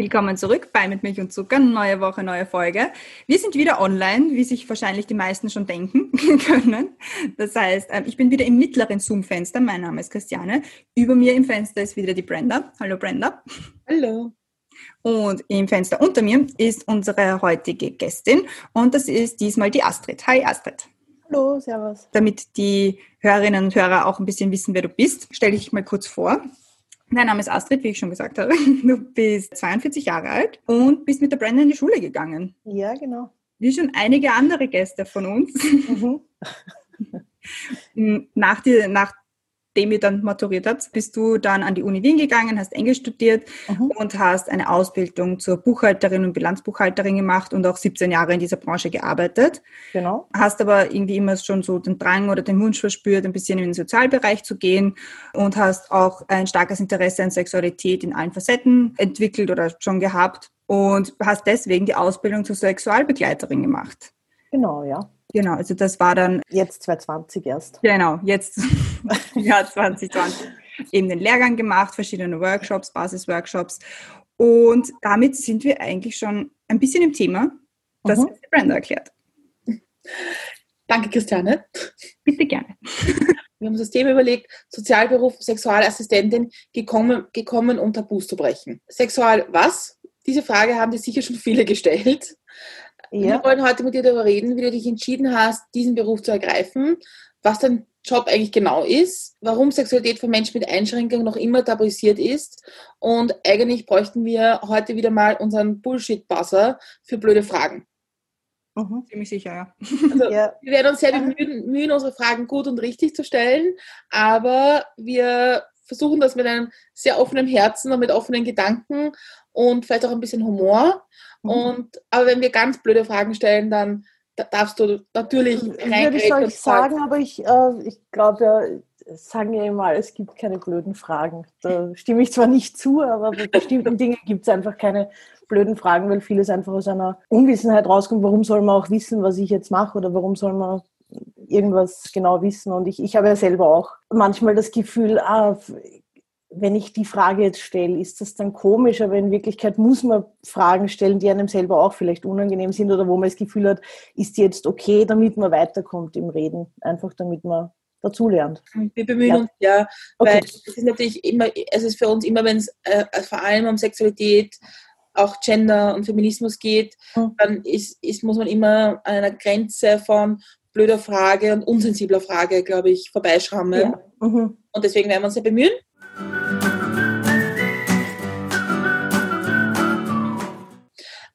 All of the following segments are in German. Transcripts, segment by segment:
Willkommen zurück bei Mit Milch und Zucker. Neue Woche, neue Folge. Wir sind wieder online, wie sich wahrscheinlich die meisten schon denken können. Das heißt, ähm, ich bin wieder im mittleren Zoom-Fenster. Mein Name ist Christiane. Über mir im Fenster ist wieder die Brenda. Hallo Brenda. Hallo. Und im Fenster unter mir ist unsere heutige Gästin und das ist diesmal die Astrid. Hi Astrid. Hallo, servus. Damit die Hörerinnen und Hörer auch ein bisschen wissen, wer du bist, stelle ich dich mal kurz vor. Mein Name ist Astrid, wie ich schon gesagt habe. Du bist 42 Jahre alt und bist mit der Brenda in die Schule gegangen. Ja, genau. Wie schon einige andere Gäste von uns. Mhm. nach, die, nach nachdem ihr dann maturiert habt, bist du dann an die Uni Wien gegangen, hast Englisch studiert mhm. und hast eine Ausbildung zur Buchhalterin und Bilanzbuchhalterin gemacht und auch 17 Jahre in dieser Branche gearbeitet. Genau. Hast aber irgendwie immer schon so den Drang oder den Wunsch verspürt, ein bisschen in den Sozialbereich zu gehen und hast auch ein starkes Interesse an Sexualität in allen Facetten entwickelt oder schon gehabt und hast deswegen die Ausbildung zur Sexualbegleiterin gemacht. Genau, ja. Genau, also das war dann. Jetzt 2020 erst. Genau, jetzt Jahr 2020. Eben den Lehrgang gemacht, verschiedene Workshops, Basisworkshops. Und damit sind wir eigentlich schon ein bisschen im Thema, das mhm. Brenda erklärt. Danke, Christiane. Bitte gerne. Wir haben uns das Thema überlegt, Sozialberuf, Sexualassistentin, gekommen, gekommen um Tabus zu brechen. Sexual was? Diese Frage haben dir sicher schon viele gestellt. Ja. Wir wollen heute mit dir darüber reden, wie du dich entschieden hast, diesen Beruf zu ergreifen, was dein Job eigentlich genau ist, warum Sexualität von Menschen mit Einschränkungen noch immer tabuisiert ist und eigentlich bräuchten wir heute wieder mal unseren Bullshit-Buzzer für blöde Fragen. Mhm, ziemlich sicher, ja. Also, ja. Wir werden uns sehr bemühen, bemühen, unsere Fragen gut und richtig zu stellen, aber wir versuchen das mit einem sehr offenen Herzen und mit offenen Gedanken und vielleicht auch ein bisschen Humor. Mhm. Und, aber wenn wir ganz blöde Fragen stellen, dann darfst du natürlich Würde ich euch sagen, aber ich, äh, ich glaube ja, sagen ja immer, es gibt keine blöden Fragen. Da stimme ich zwar nicht zu, aber bei bestimmten Dingen gibt es einfach keine blöden Fragen, weil vieles einfach aus einer Unwissenheit rauskommt. Warum soll man auch wissen, was ich jetzt mache oder warum soll man irgendwas genau wissen? Und ich, ich habe ja selber auch manchmal das Gefühl, ah, wenn ich die Frage jetzt stelle, ist das dann komisch, aber in Wirklichkeit muss man Fragen stellen, die einem selber auch vielleicht unangenehm sind oder wo man das Gefühl hat, ist die jetzt okay, damit man weiterkommt im Reden, einfach damit man dazulernt. Wir bemühen ja. uns ja, weil okay. es ist natürlich immer, es ist für uns immer, wenn es äh, vor allem um Sexualität, auch Gender und Feminismus geht, mhm. dann ist, ist, muss man immer an einer Grenze von blöder Frage und unsensibler Frage, glaube ich, vorbeischrammen. Ja. Mhm. Und deswegen werden wir uns ja bemühen.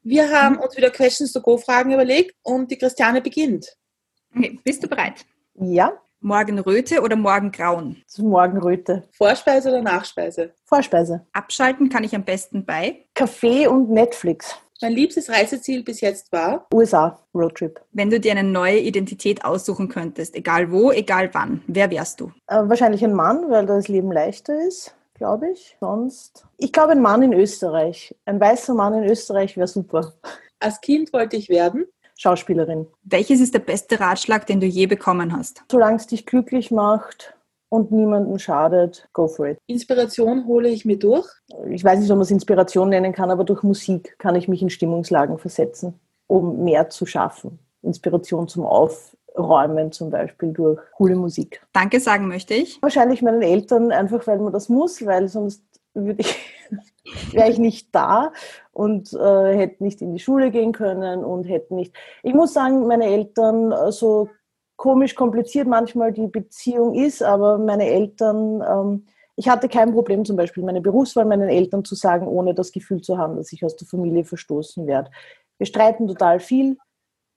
Wir haben uns wieder Questions to Go Fragen überlegt und die Christiane beginnt. Okay, bist du bereit? Ja. Morgenröte oder Morgengrauen? Morgenröte. Vorspeise oder Nachspeise? Vorspeise. Abschalten kann ich am besten bei Kaffee und Netflix. Mein liebstes Reiseziel bis jetzt war USA, Roadtrip. Wenn du dir eine neue Identität aussuchen könntest, egal wo, egal wann, wer wärst du? Äh, wahrscheinlich ein Mann, weil das Leben leichter ist, glaube ich. Sonst, ich glaube ein Mann in Österreich. Ein weißer Mann in Österreich wäre super. Als Kind wollte ich werden Schauspielerin. Welches ist der beste Ratschlag, den du je bekommen hast? Solange es dich glücklich macht, und niemandem schadet, go for it. Inspiration hole ich mir durch? Ich weiß nicht, ob man es Inspiration nennen kann, aber durch Musik kann ich mich in Stimmungslagen versetzen, um mehr zu schaffen. Inspiration zum Aufräumen zum Beispiel durch coole Musik. Danke sagen möchte ich. Wahrscheinlich meinen Eltern, einfach weil man das muss, weil sonst würde ich wäre ich nicht da und äh, hätte nicht in die Schule gehen können und hätte nicht. Ich muss sagen, meine Eltern äh, so komisch kompliziert manchmal die Beziehung ist, aber meine Eltern, ähm, ich hatte kein Problem zum Beispiel meine Berufswahl meinen Eltern zu sagen, ohne das Gefühl zu haben, dass ich aus der Familie verstoßen werde. Wir streiten total viel,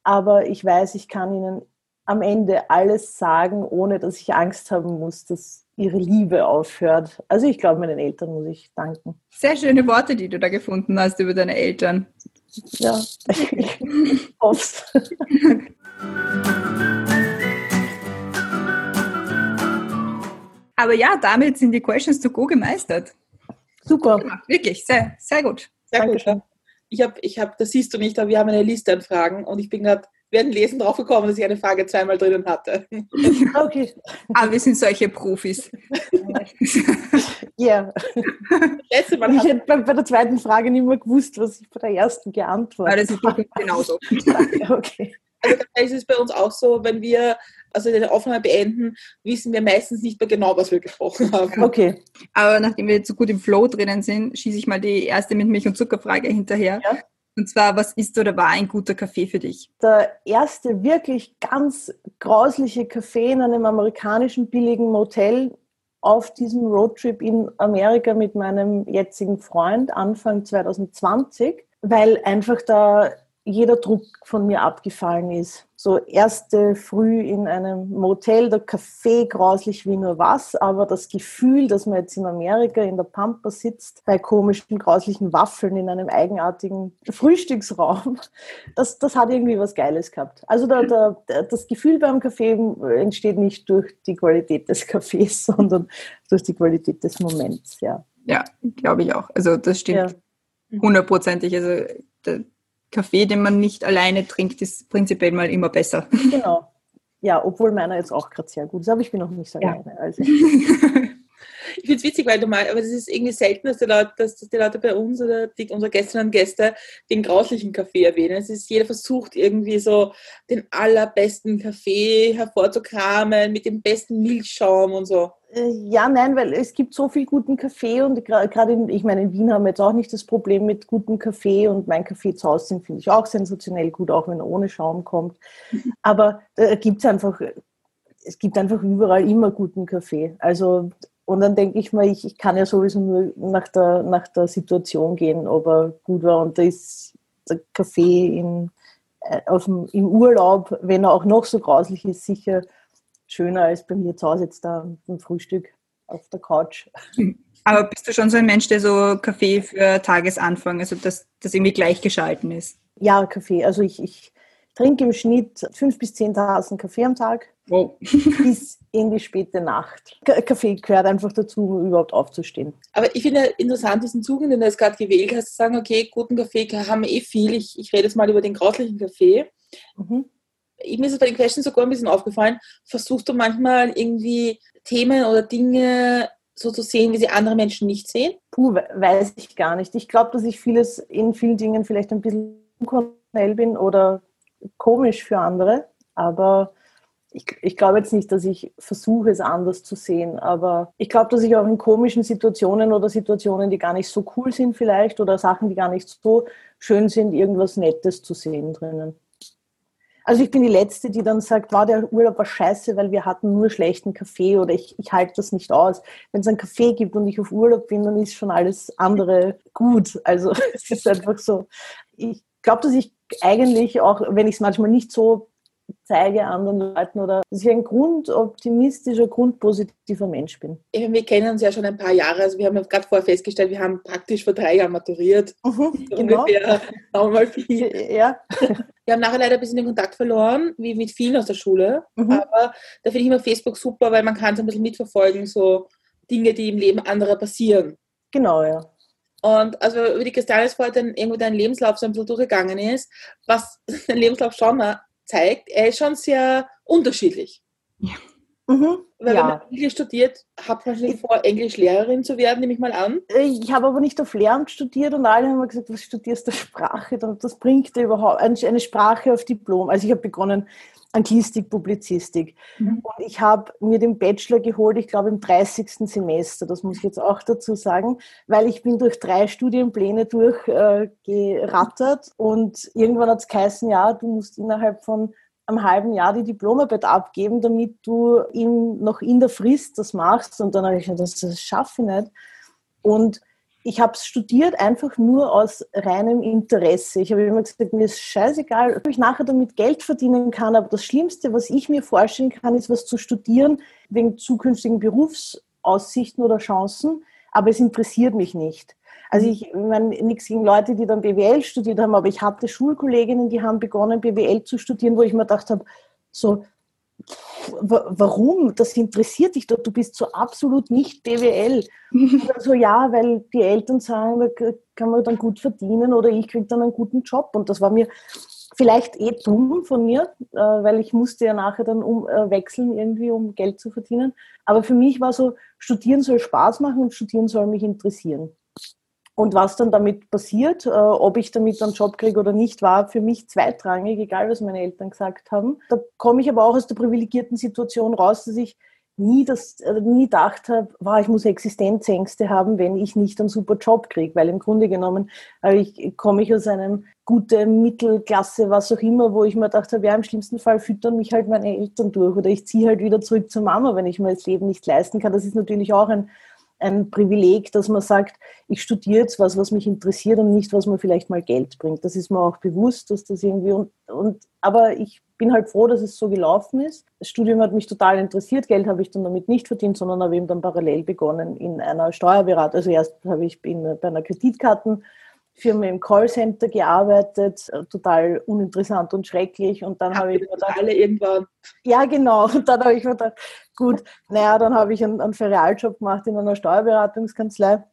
aber ich weiß, ich kann ihnen am Ende alles sagen, ohne dass ich Angst haben muss, dass ihre Liebe aufhört. Also ich glaube, meinen Eltern muss ich danken. Sehr schöne Worte, die du da gefunden hast über deine Eltern. Ja, oft. Aber ja, damit sind die Questions to Go gemeistert. Super. Gemacht. Wirklich, sehr, sehr gut. Sehr Dankeschön. gut. Ich habe, ich hab, das siehst du nicht, aber wir haben eine Liste an Fragen und ich bin gerade während Lesen drauf gekommen, dass ich eine Frage zweimal drinnen hatte. Okay. Aber wir sind solche Profis. Ja. Letzte Mal ich hätte bei, bei, der zweiten Frage nicht mehr gewusst, was ich bei der ersten geantwortet habe. Das ist genauso. okay. Also da ist es bei uns auch so, wenn wir also die Aufnahme beenden, wissen wir meistens nicht mehr genau, was wir gesprochen haben. Okay. Aber nachdem wir jetzt so gut im Flow drinnen sind, schieße ich mal die erste mit Milch- und Zuckerfrage hinterher. Ja. Und zwar, was ist oder war ein guter Kaffee für dich? Der erste wirklich ganz grausliche Kaffee in einem amerikanischen billigen Motel auf diesem Roadtrip in Amerika mit meinem jetzigen Freund Anfang 2020, weil einfach da jeder Druck von mir abgefallen ist. So erste Früh in einem Motel, der Kaffee grauslich wie nur was, aber das Gefühl, dass man jetzt in Amerika in der Pampa sitzt, bei komischen, grauslichen Waffeln in einem eigenartigen Frühstücksraum, das, das hat irgendwie was Geiles gehabt. Also der, der, das Gefühl beim Kaffee entsteht nicht durch die Qualität des Kaffees, sondern durch die Qualität des Moments, ja. Ja, glaube ich auch. Also das stimmt hundertprozentig. Ja. Also Kaffee, den man nicht alleine trinkt, ist prinzipiell mal immer besser. Genau. Ja, obwohl meiner jetzt auch gerade sehr gut ist, aber ich bin noch nicht so ja. alleine. Also. Ich finde es witzig, weil du mal, aber es ist irgendwie selten, dass die, Leute, dass, dass die Leute bei uns oder die, unsere Gästinnen und Gäste den grauslichen Kaffee erwähnen. Es ist, jeder versucht irgendwie so den allerbesten Kaffee hervorzukramen mit dem besten Milchschaum und so. Äh, ja, nein, weil es gibt so viel guten Kaffee und gerade in, ich meine, in Wien haben wir jetzt auch nicht das Problem mit gutem Kaffee und mein Kaffee zu Hause sind, finde ich auch sensationell gut, auch wenn er ohne Schaum kommt. Aber da gibt es einfach, es gibt einfach überall immer guten Kaffee. Also, und dann denke ich mal, ich, ich kann ja sowieso nur nach der, nach der Situation gehen, ob er gut war. Und da ist der Kaffee in, äh, auf dem, im Urlaub, wenn er auch noch so grauslich ist, sicher schöner als bei mir zu Hause jetzt da ein Frühstück auf der Couch. Aber bist du schon so ein Mensch, der so Kaffee für Tagesanfang, also dass das irgendwie gleichgeschalten ist? Ja, Kaffee. Also ich, ich trinke im Schnitt fünf bis zehn Tassen Kaffee am Tag. Wow. bis in die späte Nacht. Kaffee gehört einfach dazu, um überhaupt aufzustehen. Aber ich finde interessant diesen Zug, den du jetzt gerade gewählt hast, zu sagen, okay, guten Kaffee haben wir eh viel. Ich, ich rede jetzt mal über den grauslichen Kaffee. Mhm mir ist es bei den Questions sogar ein bisschen aufgefallen, versuchst du manchmal irgendwie Themen oder Dinge so zu sehen, wie sie andere Menschen nicht sehen? Puh, weiß ich gar nicht. Ich glaube, dass ich vieles in vielen Dingen vielleicht ein bisschen unkonventionell bin oder komisch für andere, aber ich, ich glaube jetzt nicht, dass ich versuche, es anders zu sehen, aber ich glaube, dass ich auch in komischen Situationen oder Situationen, die gar nicht so cool sind vielleicht oder Sachen, die gar nicht so schön sind, irgendwas Nettes zu sehen drinnen. Also ich bin die Letzte, die dann sagt, war der Urlaub war scheiße, weil wir hatten nur schlechten Kaffee oder ich, ich halte das nicht aus. Wenn es einen Kaffee gibt und ich auf Urlaub bin, dann ist schon alles andere gut. Also es ist einfach so. Ich glaube, dass ich eigentlich auch, wenn ich es manchmal nicht so zeige anderen Leuten oder dass ich ein grundoptimistischer, grundpositiver Mensch bin. Wir kennen uns ja schon ein paar Jahre, also wir haben gerade vorher festgestellt, wir haben praktisch vor drei Jahren maturiert. Mhm, genau. Ungefähr, viel. Ja. Wir haben nachher leider ein bisschen den Kontakt verloren, wie mit vielen aus der Schule. Mhm. Aber da finde ich immer Facebook super, weil man kann so ein bisschen mitverfolgen, so Dinge, die im Leben anderer passieren. Genau, ja. Und also wie die Christiane vorhin irgendwo dein Lebenslauf so ein bisschen durchgegangen ist, was dein Lebenslauf schon zeigt, er ist schon sehr unterschiedlich. Ja. Mhm. Weil ja. wenn man Englisch studiert, hat man wahrscheinlich vor, Englischlehrerin zu werden, nehme ich mal an. Äh, ich habe aber nicht auf Lehramt studiert und alle haben gesagt, was studierst du Sprache? Das bringt dir überhaupt eine Sprache auf Diplom. Also ich habe begonnen Anglistik, Publizistik. Mhm. Und ich habe mir den Bachelor geholt, ich glaube im 30. Semester, das muss ich jetzt auch dazu sagen, weil ich bin durch drei Studienpläne durchgerattert äh, und irgendwann hat es geheißen, ja, du musst innerhalb von einem halben Jahr die Diplomarbeit abgeben, damit du in, noch in der Frist das machst. Und dann habe ich gesagt, das, das schaffe ich nicht. Und ich habe es studiert einfach nur aus reinem Interesse. Ich habe immer gesagt, mir ist scheißegal, ob ich nachher damit Geld verdienen kann, aber das Schlimmste, was ich mir vorstellen kann, ist was zu studieren wegen zukünftigen Berufsaussichten oder Chancen, aber es interessiert mich nicht. Also mhm. ich meine, nichts gegen Leute, die dann BWL studiert haben, aber ich hatte Schulkolleginnen, die haben begonnen, BWL zu studieren, wo ich mir gedacht habe, so, warum? Das interessiert dich doch, du bist so absolut nicht BWL. so, ja, weil die Eltern sagen, da kann man dann gut verdienen oder ich kriege dann einen guten Job. Und das war mir vielleicht eh dumm von mir, äh, weil ich musste ja nachher dann um, äh, wechseln irgendwie, um Geld zu verdienen. Aber für mich war so, studieren soll Spaß machen und studieren soll mich interessieren. Und was dann damit passiert, äh, ob ich damit einen Job kriege oder nicht, war für mich zweitrangig, egal was meine Eltern gesagt haben. Da komme ich aber auch aus der privilegierten Situation raus, dass ich nie, das, äh, nie gedacht habe, wow, ich muss Existenzängste haben, wenn ich nicht einen super Job kriege, weil im Grunde genommen äh, ich, komme ich aus einem gute Mittelklasse, was auch immer, wo ich mir gedacht habe, ja, im schlimmsten Fall füttern mich halt meine Eltern durch oder ich ziehe halt wieder zurück zur Mama, wenn ich mir das Leben nicht leisten kann. Das ist natürlich auch ein ein Privileg, dass man sagt, ich studiere jetzt was, was mich interessiert und nicht, was mir vielleicht mal Geld bringt. Das ist mir auch bewusst, dass das irgendwie und, und aber ich bin halt froh, dass es so gelaufen ist. Das Studium hat mich total interessiert. Geld habe ich dann damit nicht verdient, sondern habe eben dann parallel begonnen in einer Steuerberatung. Also erst habe ich in, bei einer Kreditkarten Firma im Callcenter gearbeitet, äh, total uninteressant und schrecklich. Und dann habe ich mir gedacht, alle irgendwann. Ja, genau. Und dann habe ich mir gedacht, gut, naja, dann habe ich einen, einen Ferialjob gemacht in einer Steuerberatungskanzlei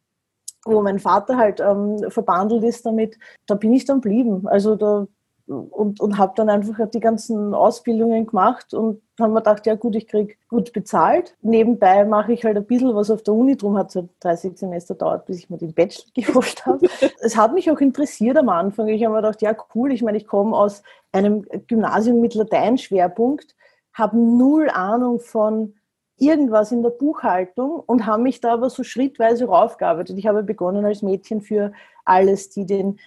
wo mein Vater halt ähm, verbandelt ist damit, da bin ich dann blieben. Also da und, und habe dann einfach die ganzen Ausbildungen gemacht und haben mir gedacht, ja gut, ich kriege gut bezahlt. Nebenbei mache ich halt ein bisschen was auf der Uni, drum hat halt 30 Semester dauert, bis ich mir den Bachelor geholt habe. es hat mich auch interessiert am Anfang. Ich habe mir gedacht, ja cool, ich meine, ich komme aus einem Gymnasium mit Lateinschwerpunkt, habe null Ahnung von irgendwas in der Buchhaltung und habe mich da aber so schrittweise raufgearbeitet. Ich habe begonnen als Mädchen für alles, die den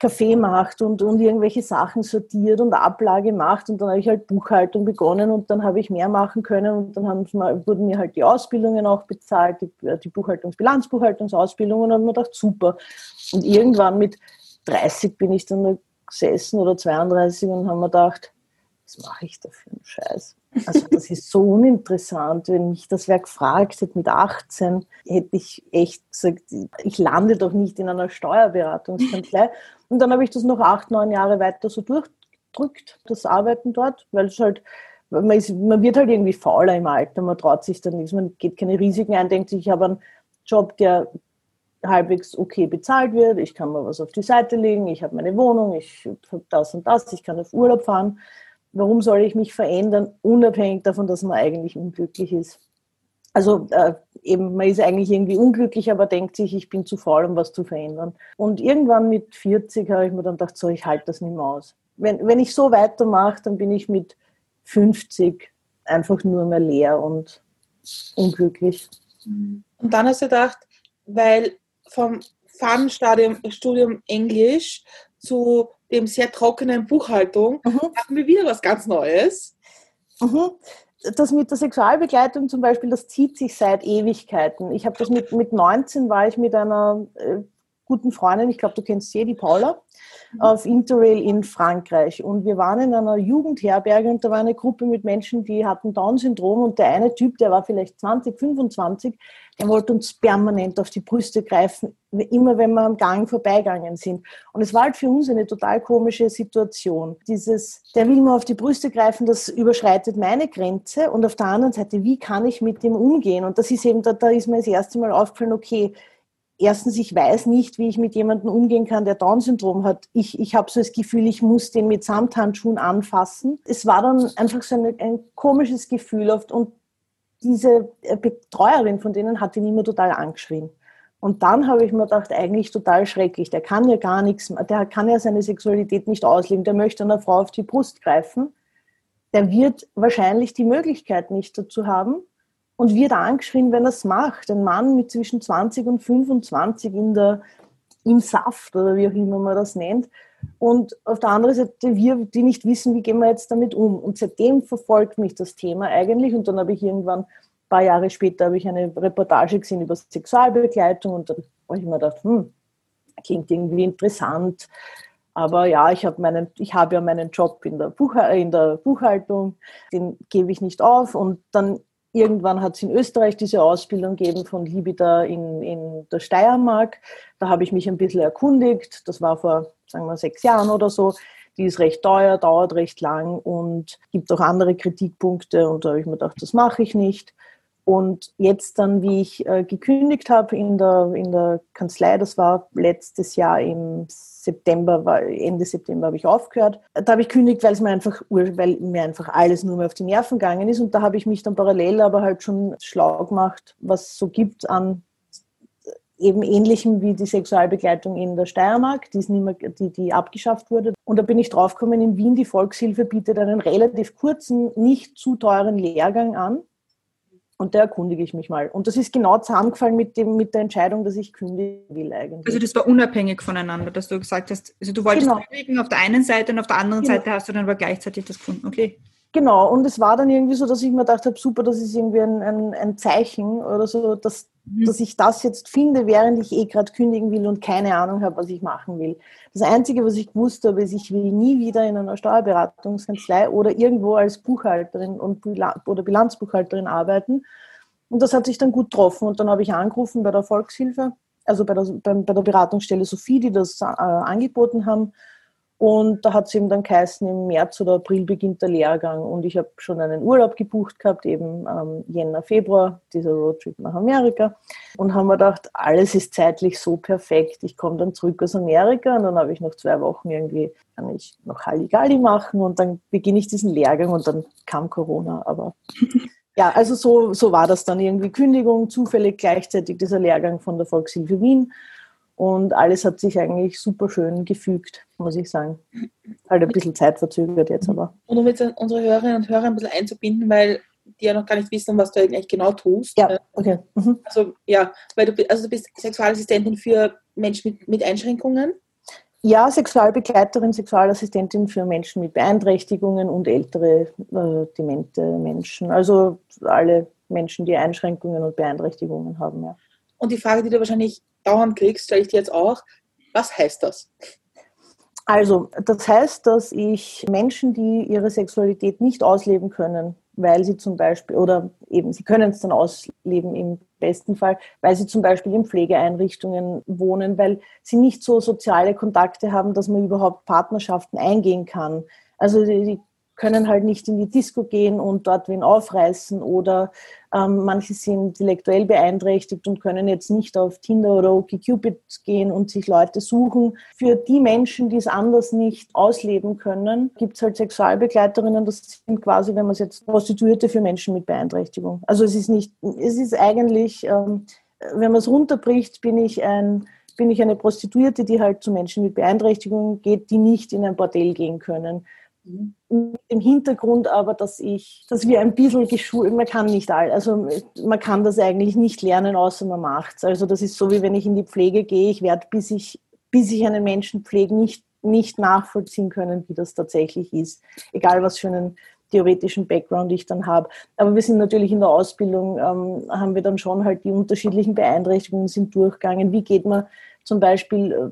Kaffee macht und, und irgendwelche Sachen sortiert und Ablage macht. Und dann habe ich halt Buchhaltung begonnen und dann habe ich mehr machen können und dann haben, wurden mir halt die Ausbildungen auch bezahlt, die, die Buchhaltungs-, Bilanzbuchhaltungsausbildung und habe mir gedacht, super. Und irgendwann mit 30 bin ich dann gesessen oder 32 und haben mir gedacht, was mache ich da für einen Scheiß? Also das ist so uninteressant. Wenn mich das wer gefragt hätte mit 18, hätte ich echt gesagt, ich lande doch nicht in einer Steuerberatungskanzlei. Und dann habe ich das noch acht, neun Jahre weiter so durchdrückt, das Arbeiten dort, weil es halt, man, ist, man wird halt irgendwie fauler im Alter, man traut sich dann nichts, man geht keine Risiken ein, denkt sich, ich habe einen Job, der halbwegs okay bezahlt wird, ich kann mir was auf die Seite legen, ich habe meine Wohnung, ich habe das und das, ich kann auf Urlaub fahren warum soll ich mich verändern, unabhängig davon, dass man eigentlich unglücklich ist. Also äh, eben, man ist eigentlich irgendwie unglücklich, aber denkt sich, ich bin zu faul, um was zu verändern. Und irgendwann mit 40 habe ich mir dann gedacht, so, ich halte das nicht mehr aus. Wenn, wenn ich so weitermache, dann bin ich mit 50 einfach nur mehr leer und unglücklich. Und dann hast du gedacht, weil vom Fun-Studium Englisch zu dem sehr trockenen Buchhaltung, mhm. haben wir wieder was ganz Neues. Mhm. Das mit der Sexualbegleitung zum Beispiel, das zieht sich seit Ewigkeiten. Ich habe das mit, mit 19 war ich mit einer äh, guten Freundin, ich glaube, du kennst sie, die Paula, auf Interrail in Frankreich. Und wir waren in einer Jugendherberge und da war eine Gruppe mit Menschen, die hatten Down-Syndrom und der eine Typ, der war vielleicht 20, 25, er wollte uns permanent auf die Brüste greifen, immer wenn wir am Gang vorbeigegangen sind. Und es war halt für uns eine total komische Situation. Dieses, der will mir auf die Brüste greifen, das überschreitet meine Grenze. Und auf der anderen Seite, wie kann ich mit dem umgehen? Und das ist eben, da, da ist mir das erste Mal aufgefallen, okay, erstens, ich weiß nicht, wie ich mit jemandem umgehen kann, der Down-Syndrom hat. Ich, ich habe so das Gefühl, ich muss den mit Samthandschuhen anfassen. Es war dann einfach so ein, ein komisches Gefühl oft. Und diese äh, Betreuerin von denen hat ihn immer total angeschrien. Und dann habe ich mir gedacht, eigentlich total schrecklich. Der kann ja gar nichts, der kann ja seine Sexualität nicht ausleben. Der möchte einer Frau auf die Brust greifen. Der wird wahrscheinlich die Möglichkeit nicht dazu haben und wird angeschrien, wenn er es macht. Ein Mann mit zwischen 20 und 25 in der, im Saft oder wie auch immer man das nennt. Und auf der anderen Seite wir, die nicht wissen, wie gehen wir jetzt damit um. Und seitdem verfolgt mich das Thema eigentlich. Und dann habe ich irgendwann, ein paar Jahre später, habe ich eine Reportage gesehen über Sexualbegleitung. Und dann habe ich mir gedacht, hm, klingt irgendwie interessant. Aber ja, ich habe meinen, ich habe ja meinen Job in der, Buch, in der Buchhaltung, den gebe ich nicht auf. Und dann Irgendwann hat es in Österreich diese Ausbildung gegeben von Libida in, in der Steiermark. Da habe ich mich ein bisschen erkundigt. Das war vor, sagen wir, sechs Jahren oder so. die ist recht teuer, dauert recht lang und gibt auch andere Kritikpunkte. Und da habe ich mir gedacht, das mache ich nicht. Und jetzt dann, wie ich äh, gekündigt habe in der, in der Kanzlei, das war letztes Jahr im September, war, Ende September habe ich aufgehört. Da habe ich gekündigt, weil es mir einfach, weil mir einfach alles nur mehr auf die Nerven gegangen ist. Und da habe ich mich dann parallel aber halt schon schlau gemacht, was es so gibt an eben ähnlichem wie die Sexualbegleitung in der Steiermark, die, ist nicht mehr, die, die abgeschafft wurde. Und da bin ich draufgekommen, in Wien, die Volkshilfe bietet einen relativ kurzen, nicht zu teuren Lehrgang an und da erkundige ich mich mal. Und das ist genau zusammengefallen mit, dem, mit der Entscheidung, dass ich kündigen will eigentlich. Also das war unabhängig voneinander, dass du gesagt hast, also du wolltest genau. kündigen auf der einen Seite und auf der anderen genau. Seite hast du dann aber gleichzeitig das gefunden. Okay. Genau, und es war dann irgendwie so, dass ich mir gedacht habe, super, das ist irgendwie ein, ein, ein Zeichen oder so, dass. Dass ich das jetzt finde, während ich eh gerade kündigen will und keine Ahnung habe, was ich machen will. Das Einzige, was ich gewusst habe, ist, ich will nie wieder in einer Steuerberatungskanzlei oder irgendwo als Buchhalterin und oder Bilanzbuchhalterin arbeiten. Und das hat sich dann gut getroffen. Und dann habe ich angerufen bei der Volkshilfe, also bei der, bei der Beratungsstelle Sophie, die das äh, angeboten haben und da hat es eben dann geheißen, im März oder April beginnt der Lehrgang. Und ich habe schon einen Urlaub gebucht gehabt, eben ähm, Jänner, Februar, dieser Roadtrip nach Amerika. Und haben mir gedacht, alles ist zeitlich so perfekt. Ich komme dann zurück aus Amerika und dann habe ich noch zwei Wochen irgendwie, kann ich noch Halligalli machen und dann beginne ich diesen Lehrgang und dann kam Corona. Aber ja, also so, so war das dann irgendwie Kündigung, zufällig gleichzeitig dieser Lehrgang von der Volkshilfe Wien. Und alles hat sich eigentlich super schön gefügt, muss ich sagen. Halt ein bisschen zeitverzögert jetzt aber. Und um jetzt unsere Hörerinnen und Hörer ein bisschen einzubinden, weil die ja noch gar nicht wissen, was du eigentlich genau tust. Ja, okay. Mhm. Also ja, weil du, also du bist Sexualassistentin für Menschen mit, mit Einschränkungen. Ja, Sexualbegleiterin, Sexualassistentin für Menschen mit Beeinträchtigungen und ältere äh, demente Menschen. Also alle Menschen, die Einschränkungen und Beeinträchtigungen haben, ja. Und die Frage, die du wahrscheinlich dauernd kriegst, stelle ich dir jetzt auch. Was heißt das? Also, das heißt, dass ich Menschen, die ihre Sexualität nicht ausleben können, weil sie zum Beispiel, oder eben, sie können es dann ausleben im besten Fall, weil sie zum Beispiel in Pflegeeinrichtungen wohnen, weil sie nicht so soziale Kontakte haben, dass man überhaupt Partnerschaften eingehen kann. Also die, können halt nicht in die Disco gehen und dort wen aufreißen oder ähm, manche sind intellektuell beeinträchtigt und können jetzt nicht auf Tinder oder OkCupid gehen und sich Leute suchen. Für die Menschen, die es anders nicht ausleben können, gibt es halt Sexualbegleiterinnen. Das sind quasi, wenn man es jetzt Prostituierte für Menschen mit Beeinträchtigung. Also es ist nicht, es ist eigentlich, ähm, wenn man es runterbricht, bin ich ein bin ich eine Prostituierte, die halt zu Menschen mit Beeinträchtigung geht, die nicht in ein Bordell gehen können. Im Hintergrund aber, dass ich, dass wir ein bisschen geschult, man kann nicht all, also man kann das eigentlich nicht lernen, außer man macht es. Also das ist so, wie wenn ich in die Pflege gehe, ich werde, bis ich, bis ich einen Menschen pflege, nicht, nicht nachvollziehen können, wie das tatsächlich ist. Egal was für einen theoretischen Background ich dann habe. Aber wir sind natürlich in der Ausbildung, ähm, haben wir dann schon halt die unterschiedlichen Beeinträchtigungen sind durchgegangen. Wie geht man zum Beispiel äh,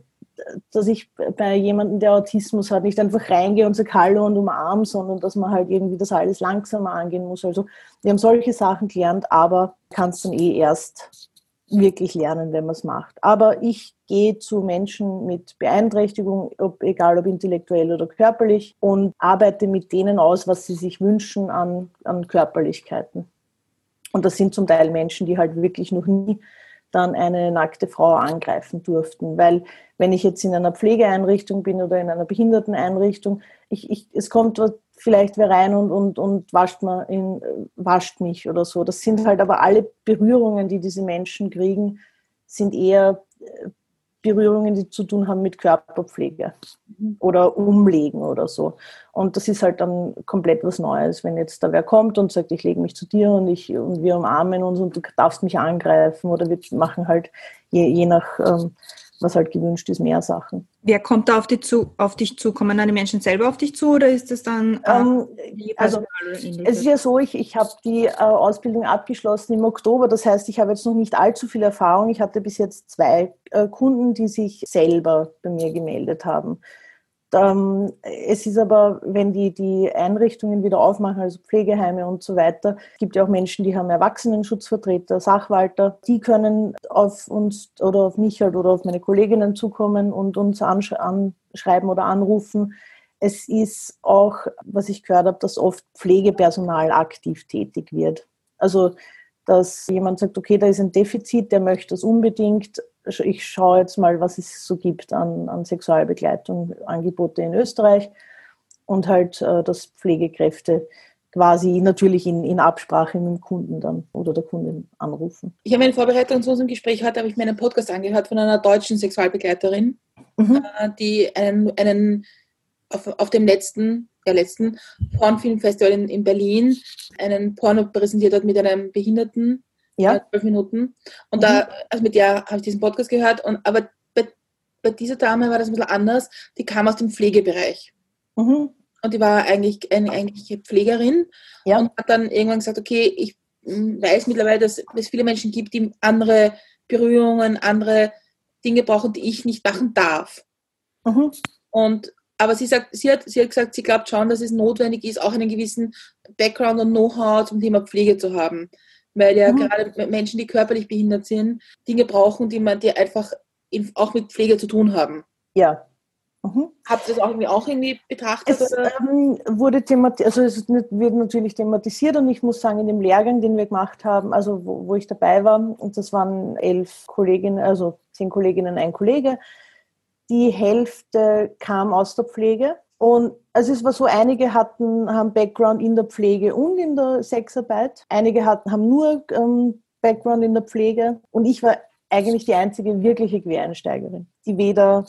dass ich bei jemandem, der Autismus hat, nicht einfach reingehe und sage Hallo und umarm, sondern dass man halt irgendwie das alles langsamer angehen muss. Also wir haben solche Sachen gelernt, aber kann es dann eh erst wirklich lernen, wenn man es macht. Aber ich gehe zu Menschen mit Beeinträchtigung, ob, egal ob intellektuell oder körperlich, und arbeite mit denen aus, was sie sich wünschen an, an Körperlichkeiten. Und das sind zum Teil Menschen, die halt wirklich noch nie dann eine nackte Frau angreifen durften. Weil wenn ich jetzt in einer Pflegeeinrichtung bin oder in einer Behinderteneinrichtung, ich, ich, es kommt vielleicht wer rein und, und, und wascht, man in, wascht mich oder so. Das sind halt aber alle Berührungen, die diese Menschen kriegen, sind eher äh, Berührungen, die zu tun haben mit Körperpflege mhm. oder Umlegen oder so. Und das ist halt dann komplett was Neues, wenn jetzt da wer kommt und sagt, ich lege mich zu dir und, ich, und wir umarmen uns und du darfst mich angreifen oder wir machen halt je, je nach ähm, was halt gewünscht ist, mehr Sachen. Wer kommt da auf, die zu, auf dich zu? Kommen dann die Menschen selber auf dich zu oder ist das dann äh, ähm, also es ist ja so, ich, ich habe die äh, Ausbildung abgeschlossen im Oktober, das heißt, ich habe jetzt noch nicht allzu viel Erfahrung. Ich hatte bis jetzt zwei äh, Kunden, die sich selber bei mir gemeldet haben. Ähm, es ist aber, wenn die, die Einrichtungen wieder aufmachen, also Pflegeheime und so weiter, gibt ja auch Menschen, die haben Erwachsenenschutzvertreter, Sachwalter, die können auf uns oder auf mich halt oder auf meine Kolleginnen zukommen und uns anschreiben oder anrufen. Es ist auch, was ich gehört habe, dass oft Pflegepersonal aktiv tätig wird. Also, dass jemand sagt, okay, da ist ein Defizit, der möchte das unbedingt. Ich schaue jetzt mal, was es so gibt an, an Sexualbegleitung, Angebote in Österreich und halt, äh, dass Pflegekräfte quasi natürlich in, in Absprache mit dem Kunden dann oder der Kundin anrufen. Ich habe in Vorbereitung zu unserem Gespräch heute, habe ich mir einen Podcast angehört von einer deutschen Sexualbegleiterin, mhm. Äh, die einen, einen auf, auf dem letzten, ja, letzten Pornfilmfestival in, in Berlin einen Porno präsentiert hat mit einem Behinderten, ja. Äh, zwölf Minuten. Und mhm. da, also mit der habe ich diesen Podcast gehört, und aber bei, bei dieser Dame war das ein bisschen anders. Die kam aus dem Pflegebereich. Mhm und die war eigentlich eine eigentliche Pflegerin ja. und hat dann irgendwann gesagt, okay, ich hm, weiß mittlerweile, dass es viele Menschen gibt, die andere Berührungen, andere Dinge brauchen, die ich nicht machen darf. Mhm. Und aber sie sagt, sie hat, sie hat gesagt, sie glaubt schon, dass es notwendig ist, auch einen gewissen Background und Know-how zum Thema Pflege zu haben. Weil ja mhm. gerade Menschen, die körperlich behindert sind, Dinge brauchen, die man, die einfach in, auch mit Pflege zu tun haben. Ja, Mhm. Habt ihr das auch irgendwie, auch irgendwie betrachtet? Es ähm, wurde thematisiert, also es wird natürlich thematisiert und ich muss sagen, in dem Lehrgang, den wir gemacht haben, also wo, wo, ich dabei war, und das waren elf Kolleginnen, also zehn Kolleginnen, ein Kollege, die Hälfte kam aus der Pflege. Und also es war so, einige hatten, haben Background in der Pflege und in der Sexarbeit. Einige hatten, haben nur ähm, Background in der Pflege. Und ich war eigentlich die einzige wirkliche Quereinsteigerin, die weder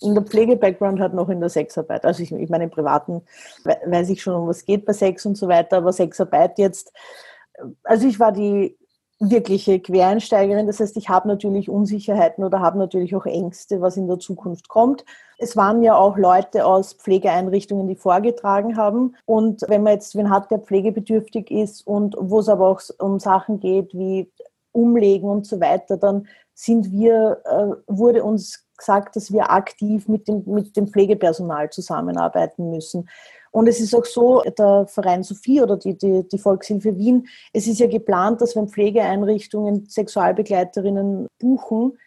in der Pflege-Background hat, noch in der Sexarbeit. Also ich, ich meine, im Privaten weiß ich schon, um was geht bei Sex und so weiter, aber Sexarbeit jetzt, also ich war die wirkliche Quereinsteigerin. Das heißt, ich habe natürlich Unsicherheiten oder habe natürlich auch Ängste, was in der Zukunft kommt. Es waren ja auch Leute aus Pflegeeinrichtungen, die vorgetragen haben. Und wenn man jetzt wen hat, der pflegebedürftig ist und wo es aber auch um Sachen geht wie Umlegen und so weiter, dann sind wir, äh, wurde uns gesagt, dass wir aktiv mit dem, mit dem Pflegepersonal zusammenarbeiten müssen. Und es ist auch so, der Verein Sophie oder die, die, die, Volkshilfe Wien, es ist ja geplant, dass wenn Pflegeeinrichtungen Sexualbegleiterinnen buchen,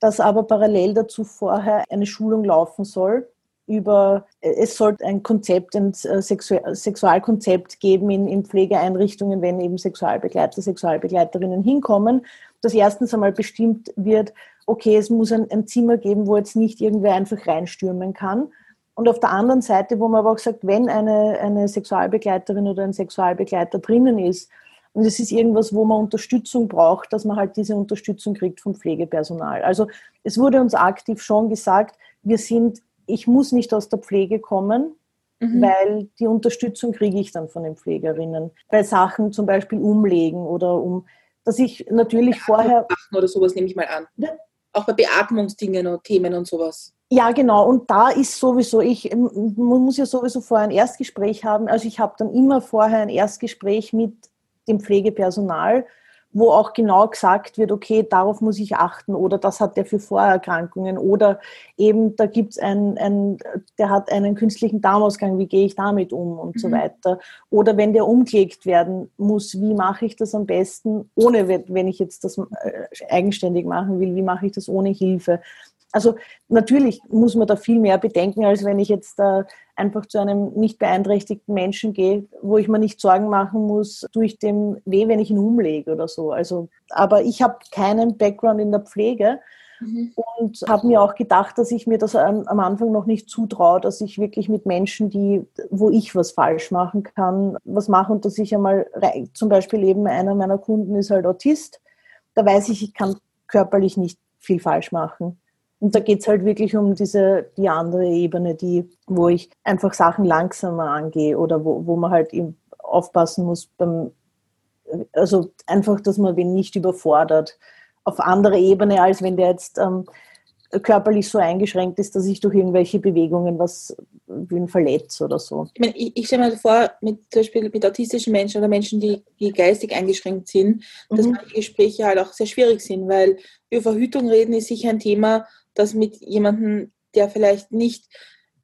dass aber parallel dazu vorher eine Schulung laufen soll über, es sollte ein Konzept, ein äh, Sexualkonzept geben in, in Pflegeeinrichtungen, wenn eben Sexualbegleiter, Sexualbegleiterinnen hinkommen, dass erstens einmal bestimmt wird, okay, es muss ein, ein Zimmer geben, wo jetzt nicht irgendwer einfach reinstürmen kann. Und auf der anderen Seite, wo man aber auch sagt, wenn eine, eine Sexualbegleiterin oder ein Sexualbegleiter drinnen ist und es ist irgendwas, wo man Unterstützung braucht, dass man halt diese Unterstützung kriegt vom Pflegepersonal. Also es wurde uns aktiv schon gesagt, wir sind, ich muss nicht aus der Pflege kommen, mhm. weil die Unterstützung kriege ich dann von den Pflegerinnen. Bei Sachen zum Beispiel umlegen oder um, dass ich natürlich vorher... Oder sowas nehme ich mal an. Auch bei Beatmungsdingen und Themen und sowas. Ja, genau. Und da ist sowieso, ich man muss ja sowieso vorher ein Erstgespräch haben. Also ich habe dann immer vorher ein Erstgespräch mit dem Pflegepersonal, wo auch genau gesagt wird, okay, darauf muss ich achten oder das hat der für Vorerkrankungen oder eben da gibt es einen, ein, der hat einen künstlichen Darmausgang, wie gehe ich damit um und mhm. so weiter. Oder wenn der umgelegt werden muss, wie mache ich das am besten, ohne, wenn ich jetzt das äh, eigenständig machen will, wie mache ich das ohne Hilfe. Also natürlich muss man da viel mehr bedenken, als wenn ich jetzt da einfach zu einem nicht beeinträchtigten Menschen gehe, wo ich mir nicht Sorgen machen muss, durch dem weh, wenn ich ihn umlege oder so. Also, aber ich habe keinen Background in der Pflege mhm. und habe mir auch gedacht, dass ich mir das am, am Anfang noch nicht zutraue, dass ich wirklich mit Menschen, die, wo ich was falsch machen kann, was mache und dass ich einmal, zum Beispiel eben einer meiner Kunden ist halt Autist, da weiß ich, ich kann körperlich nicht viel falsch machen. Und da geht es halt wirklich um diese, die andere Ebene, die, wo ich einfach Sachen langsamer angehe oder wo, wo man halt eben aufpassen muss beim, also einfach, dass man wen nicht überfordert. Auf andere Ebene, als wenn der jetzt ähm, körperlich so eingeschränkt ist, dass ich durch irgendwelche Bewegungen was wie verletze oder so. Ich meine, ich, ich stelle mir vor, mit, zum Beispiel mit autistischen Menschen oder Menschen, die, die geistig eingeschränkt sind, dass mhm. manche Gespräche halt auch sehr schwierig sind, weil über Verhütung reden ist sicher ein Thema, das mit jemandem, der vielleicht nicht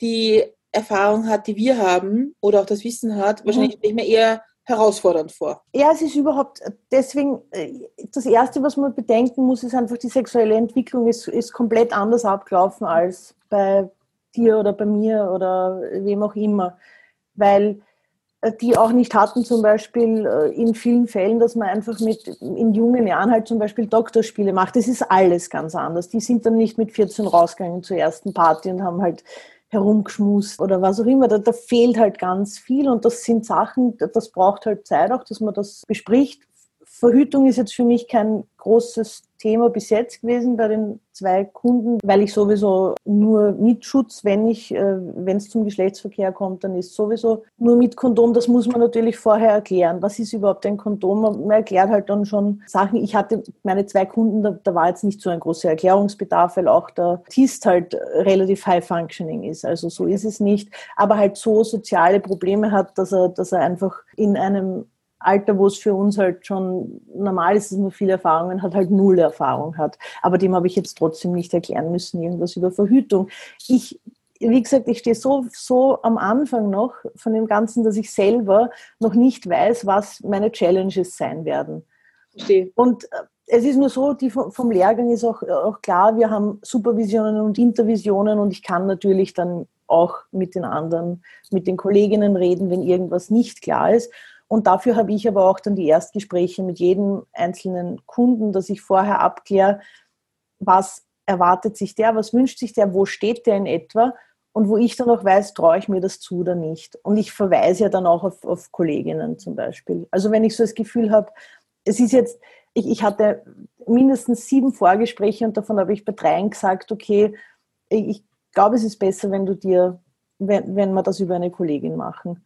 die Erfahrung hat, die wir haben oder auch das Wissen hat, wahrscheinlich mhm. mir eher herausfordernd vor. Ja, es ist überhaupt, deswegen, äh, das Erste, was man bedenken muss, ist einfach, die sexuelle Entwicklung ist, ist komplett anders abgelaufen als bei dir oder bei mir oder wem auch immer. Weil äh, die auch nicht hatten, zum Beispiel äh, in vielen Fällen, dass man einfach mit in jungen Jahren halt zum Beispiel Doktorspiele macht. Das ist alles ganz anders. Die sind dann nicht mit 14 rausgegangen zur ersten Party und haben halt herumgeschmust oder was auch immer. Da, da fehlt halt ganz viel und das sind Sachen, das braucht halt Zeit auch, dass man das bespricht. Verhütung ist jetzt für mich kein großes Thema bis jetzt gewesen bei den zwei Kunden, weil ich sowieso nur mit Schutz, wenn ich, äh, wenn es zum Geschlechtsverkehr kommt, dann ist sowieso nur mit Kondom. Das muss man natürlich vorher erklären. Was ist überhaupt ein Kondom? Man erklärt halt dann schon Sachen. Ich hatte meine zwei Kunden, da, da war jetzt nicht so ein großer Erklärungsbedarf, weil auch der Tist halt relativ high functioning ist. Also so ist es nicht. Aber halt so soziale Probleme hat, dass er, dass er einfach in einem Alter, wo es für uns halt schon normal ist, dass man viele Erfahrungen hat, halt null Erfahrung hat. Aber dem habe ich jetzt trotzdem nicht erklären müssen, irgendwas über Verhütung. Ich, wie gesagt, ich stehe so, so am Anfang noch von dem Ganzen, dass ich selber noch nicht weiß, was meine Challenges sein werden. Verstehe. Und äh, es ist nur so, die vom Lehrgang ist auch, auch klar, wir haben Supervisionen und Intervisionen und ich kann natürlich dann auch mit den anderen, mit den Kolleginnen reden, wenn irgendwas nicht klar ist. Und dafür habe ich aber auch dann die Erstgespräche mit jedem einzelnen Kunden, dass ich vorher abkläre, was erwartet sich der, was wünscht sich der, wo steht der in etwa und wo ich dann auch weiß, traue ich mir das zu oder nicht. Und ich verweise ja dann auch auf, auf Kolleginnen zum Beispiel. Also wenn ich so das Gefühl habe, es ist jetzt, ich, ich hatte mindestens sieben Vorgespräche und davon habe ich bei dreien gesagt, okay, ich glaube, es ist besser, wenn du dir, wenn, wenn wir das über eine Kollegin machen.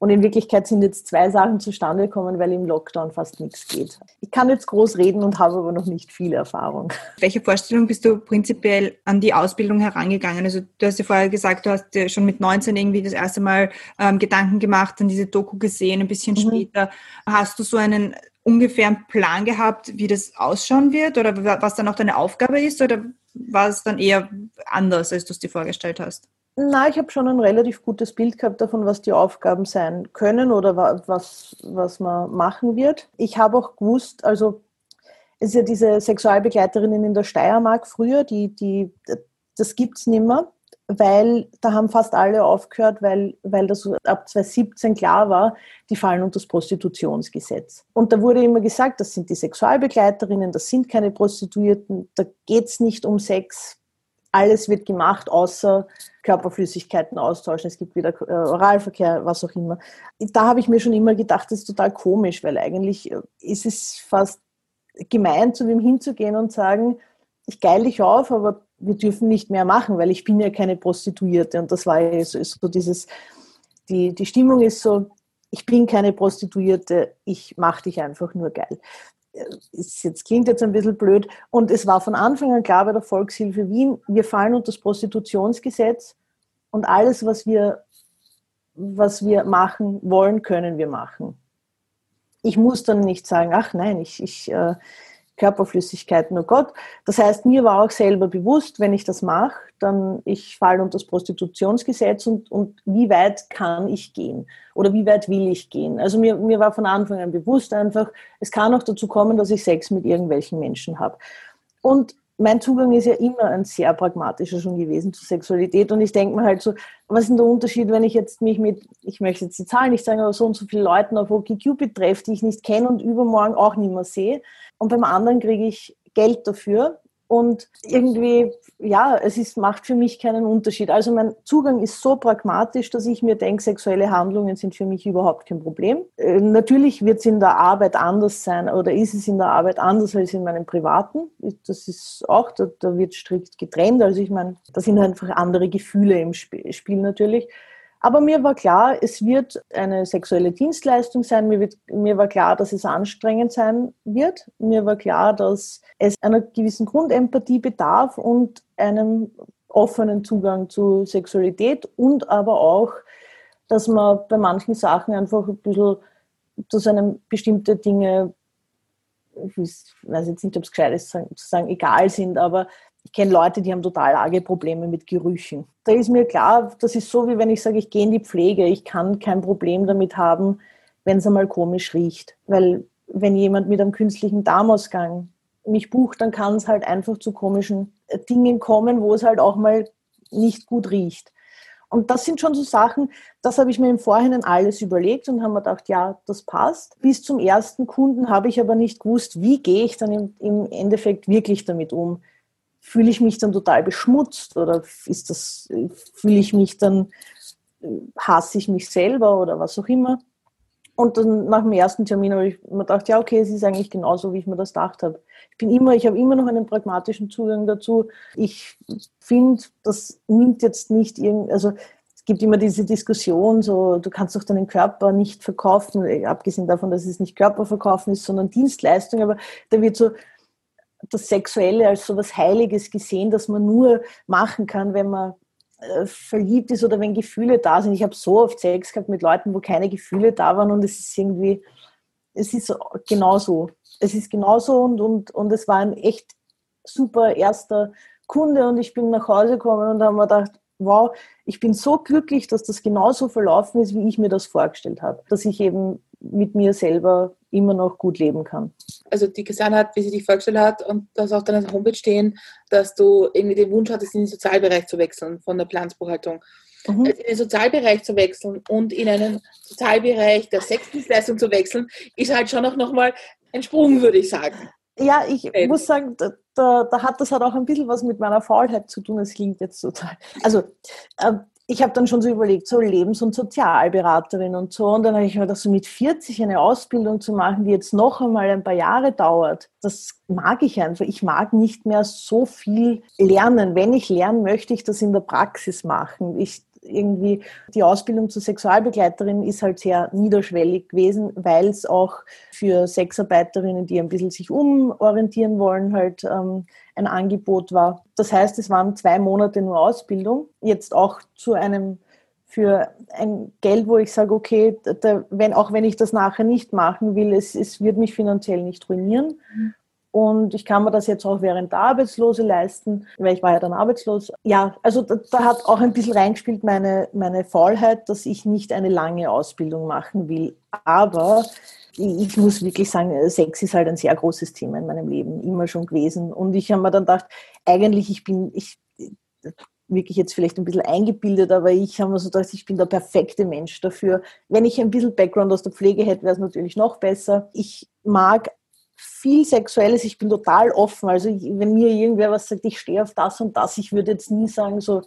Und in Wirklichkeit sind jetzt zwei Sachen zustande gekommen, weil im Lockdown fast nichts geht. Ich kann jetzt groß reden und habe aber noch nicht viel Erfahrung. Welche Vorstellung bist du prinzipiell an die Ausbildung herangegangen? Also du hast ja vorher gesagt, du hast ja schon mit 19 irgendwie das erste Mal ähm, Gedanken gemacht, dann diese Doku gesehen, ein bisschen mhm. später. Hast du so einen ungefähren Plan gehabt, wie das ausschauen wird oder was dann auch deine Aufgabe ist oder war es dann eher anders, als du es dir vorgestellt hast? Na, ich habe schon ein relativ gutes Bild gehabt davon, was die Aufgaben sein können oder was, was man machen wird. Ich habe auch gewusst, also es ist ja diese Sexualbegleiterinnen in der Steiermark früher, die, die, das gibt es nicht mehr, weil da haben fast alle aufgehört, weil, weil das ab 2017 klar war, die fallen unter das Prostitutionsgesetz. Und da wurde immer gesagt, das sind die Sexualbegleiterinnen, das sind keine Prostituierten, da geht es nicht um Sex, alles wird gemacht, außer Körperflüssigkeiten austauschen. Es gibt wieder äh, Oralverkehr, was auch immer. Da habe ich mir schon immer gedacht, das ist total komisch, weil eigentlich äh, ist es fast gemein, zu dem hinzugehen und sagen, ich geil dich auf, aber wir dürfen nicht mehr machen, weil ich bin ja keine Prostituierte. Und das war ja so, so dieses, die, die Stimmung ist so, ich bin keine Prostituierte, ich mache dich einfach nur geil ist jetzt klingt jetzt ein bisschen blöd. Und es war von Anfang an klar bei der Volkshilfe Wien, wir fallen unter das Prostitutionsgesetz und alles, was wir, was wir machen wollen, können wir machen. Ich muss dann nicht sagen, ach nein, ich, ich äh, Körperflüssigkeiten, oh Gott. Das heißt, mir war auch selber bewusst, wenn ich das mache, dann ich falle unter das Prostitutionsgesetz und, und wie weit kann ich gehen oder wie weit will ich gehen. Also mir, mir war von Anfang an bewusst einfach, es kann auch dazu kommen, dass ich Sex mit irgendwelchen Menschen habe. Und mein Zugang ist ja immer ein sehr pragmatischer schon gewesen zur Sexualität und ich denke mir halt so, was ist denn der Unterschied, wenn ich jetzt mich mit, ich möchte jetzt die Zahlen nicht sagen, aber so und so viele Leuten auf OkCupid treffe, die ich nicht kenne und übermorgen auch nicht mehr sehe und beim anderen kriege ich Geld dafür und irgendwie, ja, es ist, macht für mich keinen Unterschied. Also mein Zugang ist so pragmatisch, dass ich mir denke, sexuelle Handlungen sind für mich überhaupt kein Problem. Äh, natürlich wird es in der Arbeit anders sein oder ist es in der Arbeit anders als in meinem privaten. Das ist auch, da, da wird strikt getrennt. Also ich meine, da sind einfach andere Gefühle im Spiel natürlich. Aber mir war klar, es wird eine sexuelle Dienstleistung sein. Mir, wird, mir war klar, dass es anstrengend sein wird. Mir war klar, dass es einer gewissen Grundempathie bedarf und einem offenen Zugang zu Sexualität und aber auch, dass man bei manchen Sachen einfach ein bisschen, dass einem bestimmte Dinge, ich weiß jetzt nicht, ob es gescheit ist zu sagen, egal sind, aber ich kenne Leute, die haben total arge Probleme mit Gerüchen. Da ist mir klar, das ist so, wie wenn ich sage, ich gehe in die Pflege. Ich kann kein Problem damit haben, wenn es einmal komisch riecht. Weil wenn jemand mit einem künstlichen Darmausgang mich bucht, dann kann es halt einfach zu komischen Dingen kommen, wo es halt auch mal nicht gut riecht. Und das sind schon so Sachen, das habe ich mir im Vorhinein alles überlegt und habe mir gedacht, ja, das passt. Bis zum ersten Kunden habe ich aber nicht gewusst, wie gehe ich dann im Endeffekt wirklich damit um. Fühle ich mich dann total beschmutzt oder ist das, fühle ich mich dann, hasse ich mich selber oder was auch immer. Und dann nach dem ersten Termin habe ich mir gedacht, ja, okay, es ist eigentlich genauso, wie ich mir das gedacht habe. Ich bin immer, ich habe immer noch einen pragmatischen Zugang dazu. Ich finde, das nimmt jetzt nicht irgend, also es gibt immer diese Diskussion, so du kannst doch deinen Körper nicht verkaufen, abgesehen davon, dass es nicht Körperverkaufen ist, sondern Dienstleistung, aber da wird so das Sexuelle als so was Heiliges gesehen, das man nur machen kann, wenn man äh, verliebt ist oder wenn Gefühle da sind. Ich habe so oft Sex gehabt mit Leuten, wo keine Gefühle da waren und es ist irgendwie, es ist genauso. Es ist genauso und, und, und es war ein echt super erster Kunde und ich bin nach Hause gekommen und habe mir gedacht, wow, ich bin so glücklich, dass das genauso verlaufen ist, wie ich mir das vorgestellt habe. Dass ich eben mit mir selber immer noch gut leben kann. Also die Christiane hat, wie sie dich vorgestellt hat, und das auf deiner Homepage stehen, dass du irgendwie den Wunsch hattest, in den Sozialbereich zu wechseln von der Planungsbuchhaltung. Mhm. Also in den Sozialbereich zu wechseln und in einen Sozialbereich der Sexdienstleistung zu wechseln, ist halt schon auch nochmal ein Sprung, würde ich sagen. Ja, ich okay. muss sagen, da, da, da, hat das halt auch ein bisschen was mit meiner Faulheit zu tun. Es klingt jetzt total. Also, äh, ich habe dann schon so überlegt, so Lebens- und Sozialberaterin und so. Und dann habe ich mir gedacht, so mit 40 eine Ausbildung zu machen, die jetzt noch einmal ein paar Jahre dauert, das mag ich einfach. Ich mag nicht mehr so viel lernen. Wenn ich lernen, möchte ich das in der Praxis machen. Ich irgendwie die Ausbildung zur Sexualbegleiterin ist halt sehr niederschwellig gewesen, weil es auch für Sexarbeiterinnen, die ein bisschen sich umorientieren wollen, halt ähm, ein Angebot war. Das heißt, es waren zwei Monate nur Ausbildung. Jetzt auch zu einem für ein Geld, wo ich sage, okay, da, wenn, auch wenn ich das nachher nicht machen will, es, es wird mich finanziell nicht ruinieren. Mhm. Und ich kann mir das jetzt auch während der Arbeitslose leisten, weil ich war ja dann arbeitslos. Ja, also da, da, hat auch ein bisschen reingespielt meine, meine Faulheit, dass ich nicht eine lange Ausbildung machen will. Aber ich muss wirklich sagen, Sex ist halt ein sehr großes Thema in meinem Leben, immer schon gewesen. Und ich habe mir dann gedacht, eigentlich, ich bin, ich, wirklich jetzt vielleicht ein bisschen eingebildet, aber ich habe mir so gedacht, ich bin der perfekte Mensch dafür. Wenn ich ein bisschen Background aus der Pflege hätte, wäre es natürlich noch besser. Ich mag viel Sexuelles, ich bin total offen. Also wenn mir irgendwer was sagt, ich stehe auf das und das, ich würde jetzt nie sagen, so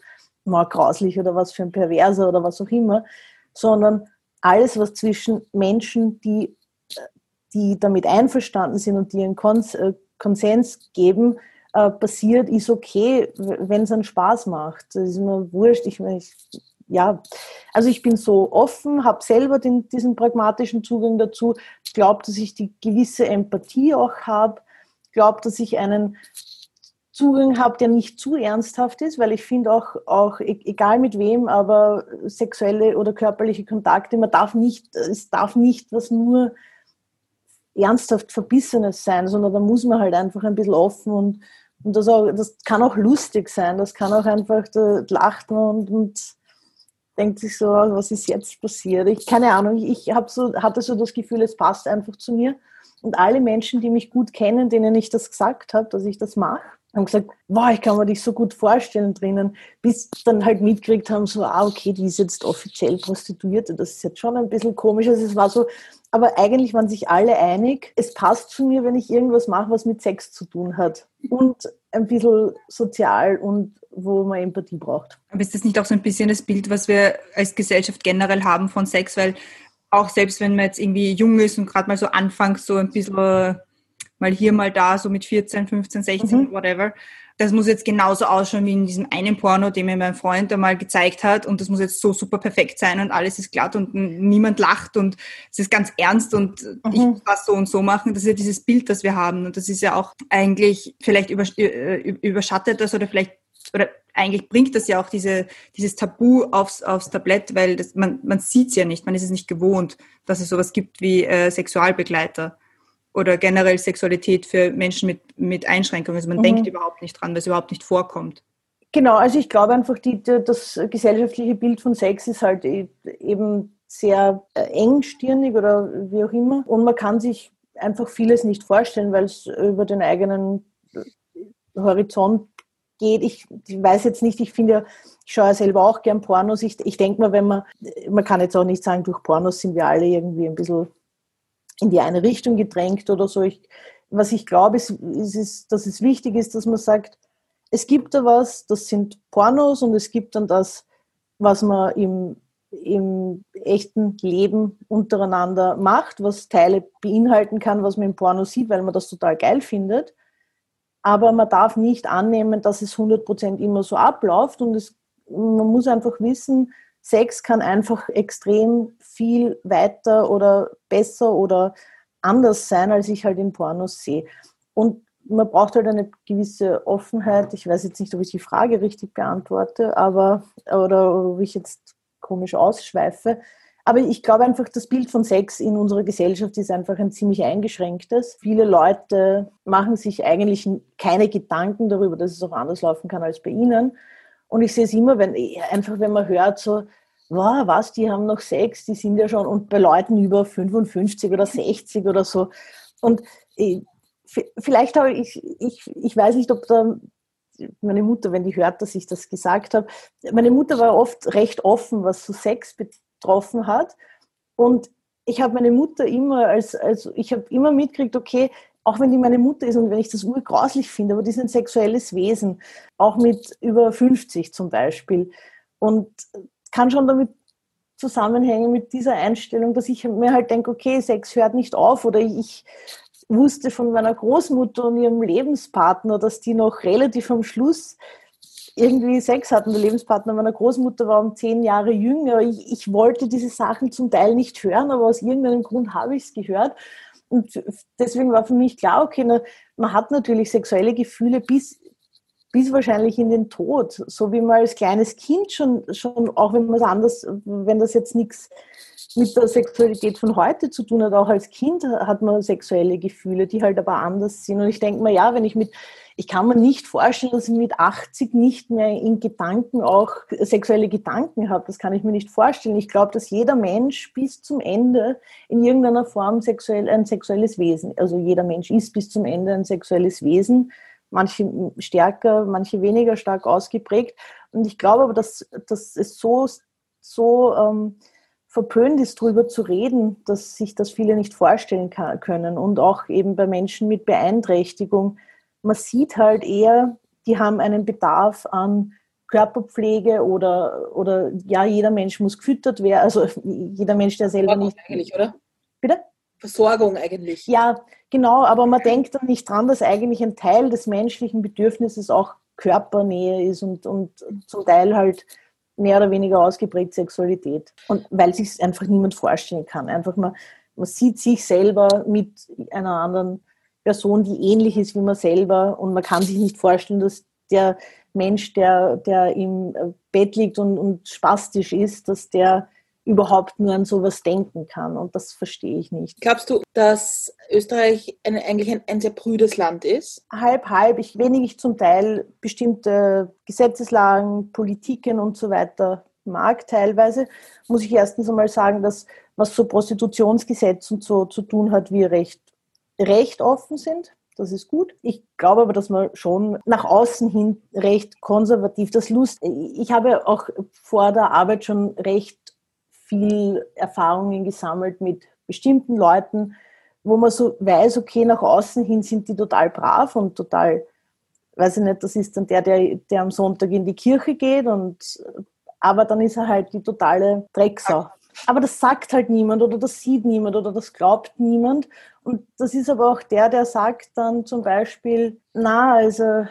mal grauslich oder was für ein Perverser oder was auch immer, sondern alles, was zwischen Menschen, die, die damit einverstanden sind und die einen Kons äh, Konsens geben, äh, passiert, ist okay, wenn es einen Spaß macht. Das ist mir wurscht. Ich, ich ja, also ich bin so offen, habe selber den, diesen pragmatischen Zugang dazu, glaube, dass ich die gewisse Empathie auch habe, glaube, dass ich einen Zugang habe, der nicht zu ernsthaft ist, weil ich finde auch, auch, e-, egal mit wem, aber sexuelle oder körperliche Kontakte, man darf nicht, es darf nicht was nur ernsthaft Verbissenes sein, sondern da muss man halt einfach ein bisschen offen und, und das, auch, das kann auch lustig sein, das kann auch einfach, da lacht man und, und denkt sich so, was ist jetzt passiert? Ich keine Ahnung, ich hab so, hatte so das Gefühl, es passt einfach zu mir. Und alle Menschen, die mich gut kennen, denen ich das gesagt habe, dass ich das mache, haben gesagt, wow, ich kann mir dich so gut vorstellen drinnen, bis dann halt mitgekriegt haben, so, ah, okay, die ist jetzt offiziell Prostituierte, das ist jetzt schon ein bisschen komisch. Also es war so, aber eigentlich waren sich alle einig, es passt zu mir, wenn ich irgendwas mache, was mit Sex zu tun hat. Und ein bisschen sozial und wo man Empathie braucht. Aber ist das nicht auch so ein bisschen das Bild, was wir als Gesellschaft generell haben von Sex? Weil auch selbst wenn man jetzt irgendwie jung ist und gerade mal so anfängt, so ein bisschen mal hier, mal da, so mit 14, 15, 16, mhm. whatever, das muss jetzt genauso ausschauen wie in diesem einen Porno, den mir mein Freund einmal gezeigt hat und das muss jetzt so super perfekt sein und alles ist glatt und niemand lacht und es ist ganz ernst und mhm. ich muss was so und so machen. Das ist ja dieses Bild, das wir haben und das ist ja auch eigentlich vielleicht äh, überschattet das oder vielleicht oder eigentlich bringt das ja auch diese, dieses Tabu aufs, aufs Tablett, weil das, man, man sieht es ja nicht, man ist es nicht gewohnt, dass es sowas gibt wie äh, Sexualbegleiter oder generell Sexualität für Menschen mit, mit Einschränkungen. Also man mhm. denkt überhaupt nicht dran, weil es überhaupt nicht vorkommt. Genau, also ich glaube einfach, die, das gesellschaftliche Bild von Sex ist halt e, eben sehr äh, engstirnig oder wie auch immer. Und man kann sich einfach vieles nicht vorstellen, weil es über den eigenen Horizont geht. Ich, ich weiß jetzt nicht, ich finde ja, ich schaue ja selber auch gern Pornos. Ich, ich denke mal, wenn man, man kann jetzt auch nicht sagen, durch Pornos sind wir alle irgendwie ein bisschen in die eine Richtung gedrängt oder so. Ich, was ich glaube, ist, ist, ist, dass es wichtig ist, dass man sagt, es gibt da was, das sind Pornos und es gibt dann das, was man im, im echten Leben untereinander macht, was Teile beinhalten kann, was man im Porno sieht, weil man das total geil findet. Aber man darf nicht annehmen, dass es 100% immer so abläuft und es, man muss einfach wissen, Sex kann einfach extrem viel weiter oder besser oder anders sein, als ich halt in Pornos sehe. Und man braucht halt eine gewisse Offenheit. Ich weiß jetzt nicht, ob ich die Frage richtig beantworte, aber oder ob ich jetzt komisch ausschweife. Aber ich glaube einfach, das Bild von Sex in unserer Gesellschaft ist einfach ein ziemlich eingeschränktes. Viele Leute machen sich eigentlich keine Gedanken darüber, dass es auch anders laufen kann als bei ihnen. Und ich sehe es immer, wenn, einfach wenn man hört, so, wow, was, die haben noch Sex, die sind ja schon, und bei Leuten über 55 oder 60 oder so. Und äh, vielleicht habe ich, ich, ich weiß nicht, ob da meine Mutter, wenn die hört, dass ich das gesagt habe, meine Mutter war oft recht offen, was so Sex betroffen hat. Und ich habe meine Mutter immer als, als ich habe immer mitgekriegt, okay, auch wenn die meine Mutter ist und wenn ich das urgrauslich finde, aber die ist ein sexuelles Wesen, auch mit über 50 zum Beispiel. Und kann schon damit zusammenhängen mit dieser Einstellung, dass ich mir halt denke, okay, Sex hört nicht auf oder ich wusste von meiner Großmutter und ihrem Lebenspartner, dass die noch relativ am Schluss irgendwie Sex hatten. Der Lebenspartner meiner Großmutter war um zehn Jahre jünger. Ich, ich wollte diese Sachen zum Teil nicht hören, aber aus irgendeinem Grund habe ich es gehört. Und deswegen war für mich klar, okay, na, man hat natürlich sexuelle Gefühle bis, bis wahrscheinlich in den Tod. So wie man als kleines Kind schon, schon auch wenn man es anders, wenn das jetzt nichts mit der Sexualität von heute zu tun hat. Auch als Kind hat man sexuelle Gefühle, die halt aber anders sind. Und ich denke mir, ja, wenn ich mit, ich kann mir nicht vorstellen, dass ich mit 80 nicht mehr in Gedanken auch sexuelle Gedanken habe. Das kann ich mir nicht vorstellen. Ich glaube, dass jeder Mensch bis zum Ende in irgendeiner Form sexuell, ein sexuelles Wesen, also jeder Mensch ist bis zum Ende ein sexuelles Wesen. Manche stärker, manche weniger stark ausgeprägt. Und ich glaube aber, dass, dass es so, so ähm, verpönt ist, darüber zu reden, dass sich das viele nicht vorstellen kann, können. Und auch eben bei Menschen mit Beeinträchtigung. Man sieht halt eher, die haben einen Bedarf an Körperpflege oder, oder ja, jeder Mensch muss gefüttert werden. Also jeder Mensch, der selber nicht. eigentlich, oder? Bitte? Versorgung eigentlich. Ja, genau, aber man denkt dann nicht dran, dass eigentlich ein Teil des menschlichen Bedürfnisses auch Körpernähe ist und, und zum Teil halt mehr oder weniger ausgeprägt Sexualität. Und weil sich einfach niemand vorstellen kann. Einfach mal, man sieht sich selber mit einer anderen Person, die ähnlich ist wie man selber und man kann sich nicht vorstellen, dass der Mensch, der, der im Bett liegt und, und spastisch ist, dass der überhaupt nur an sowas denken kann. Und das verstehe ich nicht. Glaubst du, dass Österreich ein, eigentlich ein, ein sehr prüdes Land ist? Halb, halb. Ich wenig ich zum Teil bestimmte Gesetzeslagen, Politiken und so weiter mag teilweise, muss ich erstens einmal sagen, dass was so Prostitutionsgesetz und so zu tun hat, wir recht, recht offen sind. Das ist gut. Ich glaube aber, dass man schon nach außen hin recht konservativ, das Lust, ich habe auch vor der Arbeit schon recht viel Erfahrungen gesammelt mit bestimmten Leuten, wo man so weiß, okay, nach außen hin sind die total brav und total, weiß ich nicht, das ist dann der, der, der am Sonntag in die Kirche geht und aber dann ist er halt die totale Drecksau. Aber das sagt halt niemand oder das sieht niemand oder das glaubt niemand. Und das ist aber auch der, der sagt dann zum Beispiel, na, also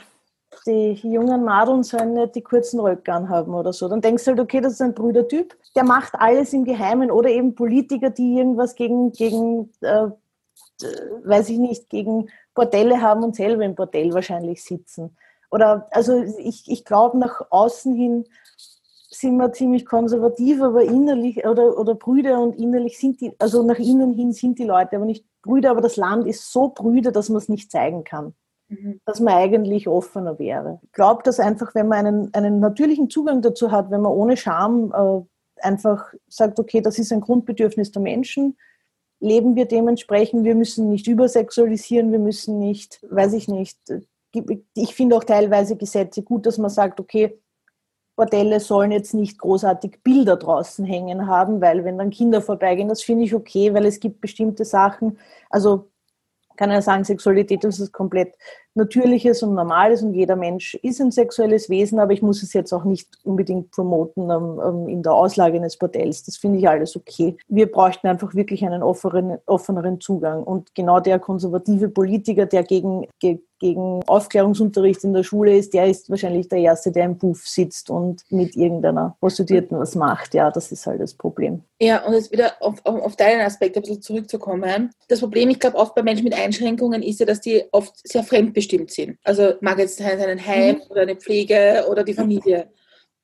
die jungen Madeln sollen nicht die kurzen Röcke anhaben oder so. Dann denkst du halt, okay, das ist ein Brüdertyp, der macht alles im Geheimen oder eben Politiker, die irgendwas gegen, gegen äh, weiß ich nicht, gegen Bordelle haben und selber im Bordell wahrscheinlich sitzen. Oder, also ich, ich glaube, nach außen hin sind wir ziemlich konservativ, aber innerlich, oder, oder Brüder und innerlich sind die, also nach innen hin sind die Leute aber nicht Brüder, aber das Land ist so Brüder, dass man es nicht zeigen kann. Mhm. dass man eigentlich offener wäre. Ich glaube, dass einfach, wenn man einen, einen natürlichen Zugang dazu hat, wenn man ohne Scham äh, einfach sagt, okay, das ist ein Grundbedürfnis der Menschen, leben wir dementsprechend, wir müssen nicht übersexualisieren, wir müssen nicht, weiß ich nicht, ich finde auch teilweise Gesetze gut, dass man sagt, okay, Bordelle sollen jetzt nicht großartig Bilder draußen hängen haben, weil wenn dann Kinder vorbeigehen, das finde ich okay, weil es gibt bestimmte Sachen, also kann ja sagen, Sexualität ist komplett Natürliches und Normales und jeder Mensch ist ein sexuelles Wesen, aber ich muss es jetzt auch nicht unbedingt promoten ähm, ähm in der Auslage eines Bordells. Das finde ich alles okay. Wir bräuchten einfach wirklich einen offeneren, offeneren Zugang. Und genau der konservative Politiker, der gegen, gegen Aufklärungsunterricht in der Schule ist, der ist wahrscheinlich der Erste, der im Puff sitzt und mit irgendeiner Prostituierten was macht. Ja, das ist halt das Problem. Ja, und jetzt wieder auf, auf deinen Aspekt ein bisschen zurückzukommen. Das Problem, ich glaube, oft bei Menschen mit Einschränkungen ist ja, dass die oft sehr fremdbestimmt sind. Also mag jetzt sein Heim mhm. oder eine Pflege oder die Familie.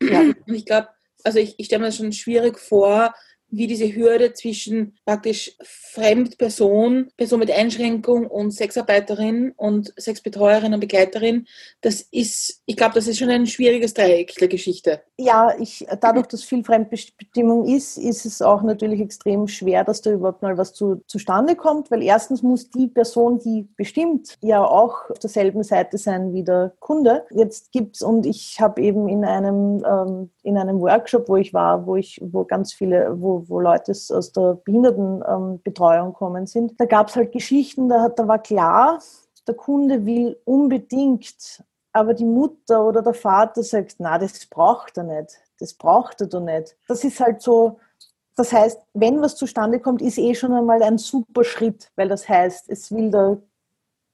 Ja. Und ich glaube, also ich, ich stelle mir das schon schwierig vor, wie diese Hürde zwischen praktisch Fremdperson, Person mit Einschränkung und Sexarbeiterin und Sexbetreuerin und Begleiterin, das ist, ich glaube, das ist schon ein schwieriges Dreieck der Geschichte. Ja, ich, dadurch, dass viel Fremdbestimmung ist, ist es auch natürlich extrem schwer, dass da überhaupt mal was zu, zustande kommt, weil erstens muss die Person, die bestimmt, ja auch auf derselben Seite sein wie der Kunde. Jetzt gibt's, und ich habe eben in einem, ähm, in einem Workshop, wo ich war, wo ich, wo ganz viele, wo wo, Leute aus der Behindertenbetreuung kommen sind, da gab es halt Geschichten, da, da war klar, der Kunde will unbedingt, aber die Mutter oder der Vater sagt, na, das braucht er nicht, das braucht er doch nicht. Das ist halt so, das heißt, wenn was zustande kommt, ist eh schon einmal ein super Schritt, weil das heißt, es will der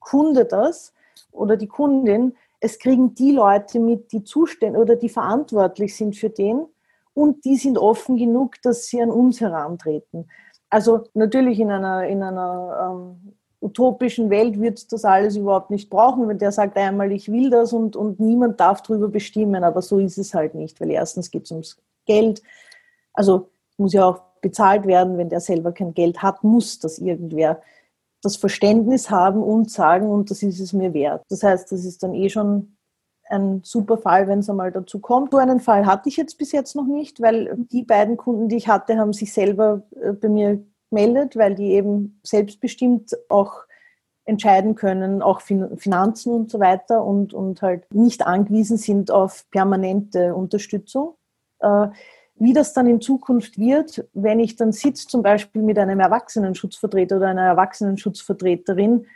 Kunde das oder die Kundin, es kriegen die Leute mit, die zuständig oder die verantwortlich sind für den, und die sind offen genug, dass sie an uns herantreten. Also natürlich in einer, in einer ähm, utopischen Welt wird das alles überhaupt nicht brauchen, wenn der sagt einmal, ich will das und, und niemand darf darüber bestimmen, aber so ist es halt nicht, weil erstens geht es ums Geld, also muss ja auch bezahlt werden, wenn der selber kein Geld hat, muss das irgendwer das Verständnis haben und sagen, und das ist es mir wert. Das heißt, das ist dann eh schon ein super Fall, wenn es einmal dazu kommt. So einen Fall hatte ich jetzt bis jetzt noch nicht, weil die beiden Kunden, die ich hatte, haben sich selber äh, bei mir gemeldet, weil die eben selbstbestimmt auch entscheiden können, auch Finanzen und so weiter und, und halt nicht angewiesen sind auf permanente Unterstützung. Äh, wie das dann in Zukunft wird, wenn ich dann sitze zum Beispiel mit einem Erwachsenenschutzvertreter oder einer Erwachsenenschutzvertreterin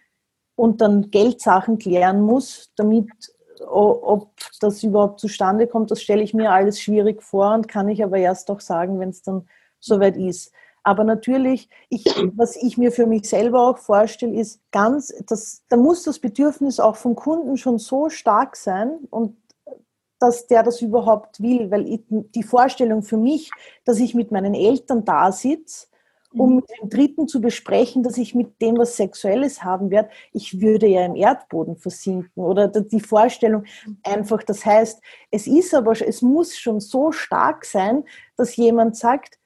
und dann Geldsachen klären muss, damit ob das überhaupt zustande kommt, das stelle ich mir alles schwierig vor und kann ich aber erst auch sagen, wenn es dann soweit ist. Aber natürlich, ich, was ich mir für mich selber auch vorstelle, ist ganz, das, da muss das Bedürfnis auch vom Kunden schon so stark sein und dass der das überhaupt will, weil ich, die Vorstellung für mich, dass ich mit meinen Eltern da sitze um mhm. mit dem Dritten zu besprechen, dass ich mit dem was Sexuelles haben werde, ich würde ja im Erdboden versinken. Oder die Vorstellung einfach, das heißt, es ist aber, es muss schon so stark sein, dass jemand sagt,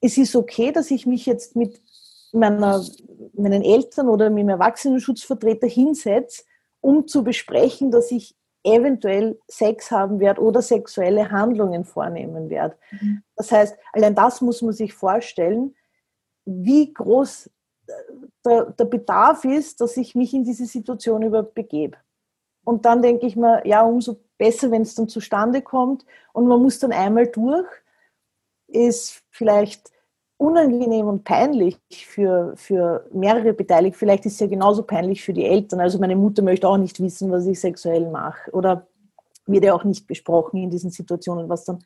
es ist okay, dass ich mich jetzt mit meiner, meinen Eltern oder mit dem Erwachsenenschutzvertreter hinsetze, um zu besprechen, dass ich eventuell Sex haben werde oder sexuelle Handlungen vornehmen werde. Mhm. Das heißt, allein das muss man sich vorstellen, wie groß äh, der, der Bedarf ist, dass ich mich in diese Situation überhaupt begebe. Und dann denke ich mir, ja, umso besser, wenn es dann zustande kommt und man muss dann einmal durch, ist vielleicht unangenehm und peinlich für, für mehrere Beteiligte. Vielleicht ist es ja genauso peinlich für die Eltern. Also meine Mutter möchte auch nicht wissen, was ich sexuell mache. Oder wird ja auch nicht besprochen in diesen Situationen, was dann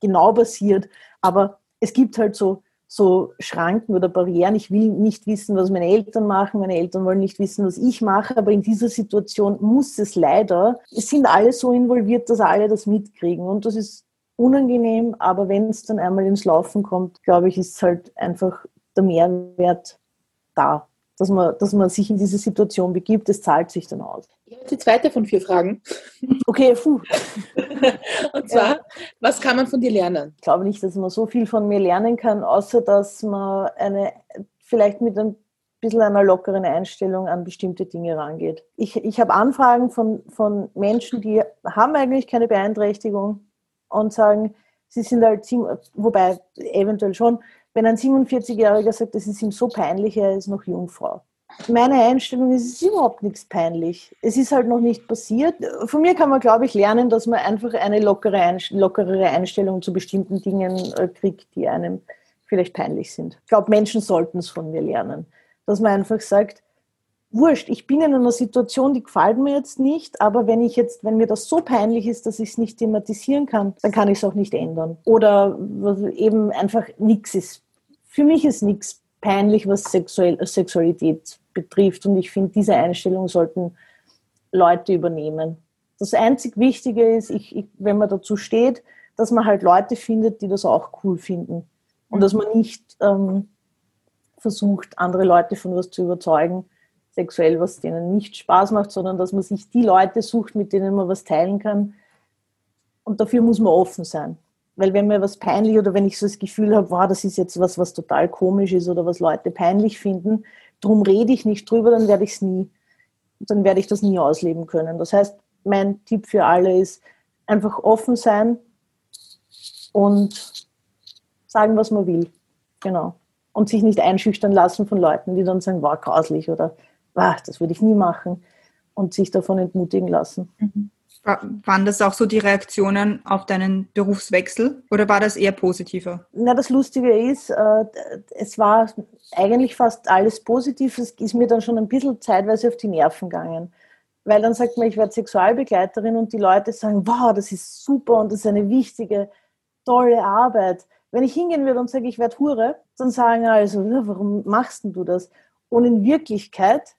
genau passiert. Aber es gibt halt so so Schranken oder Barrieren. Ich will nicht wissen, was meine Eltern machen. Meine Eltern wollen nicht wissen, was ich mache. Aber in dieser Situation muss es leider, es sind alle so involviert, dass alle das mitkriegen. Und das ist unangenehm. Aber wenn es dann einmal ins Laufen kommt, glaube ich, ist halt einfach der Mehrwert da dass man, dass man sich in diese Situation begibt, das zahlt sich dann aus. Ich habe die zweite von vier Fragen. Okay, puh. Und zwar, ja. was kann man von dir lernen? Ich glaube nicht, dass man so viel von mir lernen kann, außer dass man eine, vielleicht mit ein bisschen einer lockeren Einstellung an bestimmte Dinge rangeht. Ich, ich habe Anfragen von, von Menschen, die haben eigentlich keine Beeinträchtigung und sagen, sie sind halt, wobei eventuell schon, wenn ein 47-Jähriger sagt, das ist ihm so peinlich, er ist noch Jungfrau. meine Einstellung ist, es ist überhaupt nichts peinlich. Es ist halt noch nicht passiert. Von mir kann man, glaube ich, lernen, dass man einfach eine lockere, lockerere Einstellung zu bestimmten Dingen äh, kriegt, die einem vielleicht peinlich sind. Ich glaube, Menschen sollten es von mir lernen. Dass man einfach sagt, wurscht, ich bin in einer Situation, die gefällt mir jetzt nicht, aber wenn ich jetzt, wenn mir das so peinlich ist, dass ich es nicht thematisieren kann, dann kann ich es auch nicht ändern. Oder eben einfach nichts ist. Für mich ist nichts peinlich, was Sexuell, Sexualität betrifft. Und ich finde, diese Einstellung sollten Leute übernehmen. Das einzig Wichtige ist, ich, ich, wenn man dazu steht, dass man halt Leute findet, die das auch cool finden. Und dass man nicht ähm, versucht, andere Leute von was zu überzeugen, sexuell, was denen nicht Spaß macht, sondern dass man sich die Leute sucht, mit denen man was teilen kann. Und dafür muss man offen sein. Weil wenn mir was peinlich oder wenn ich so das Gefühl habe, wow, das ist jetzt was, was total komisch ist oder was Leute peinlich finden, darum rede ich nicht drüber, dann werde ich es nie, dann werde ich das nie ausleben können. Das heißt, mein Tipp für alle ist einfach offen sein und sagen, was man will. Genau. Und sich nicht einschüchtern lassen von Leuten, die dann sagen, war wow, grauslich oder wow, das würde ich nie machen und sich davon entmutigen lassen. Mhm. Waren das auch so die Reaktionen auf deinen Berufswechsel oder war das eher positiver? Na, das Lustige ist, äh, es war eigentlich fast alles positiv. Es ist mir dann schon ein bisschen zeitweise auf die Nerven gegangen. Weil dann sagt man, ich werde Sexualbegleiterin und die Leute sagen, wow, das ist super und das ist eine wichtige, tolle Arbeit. Wenn ich hingehen würde und sage, ich werde Hure, dann sagen also, warum machst du das? Und in Wirklichkeit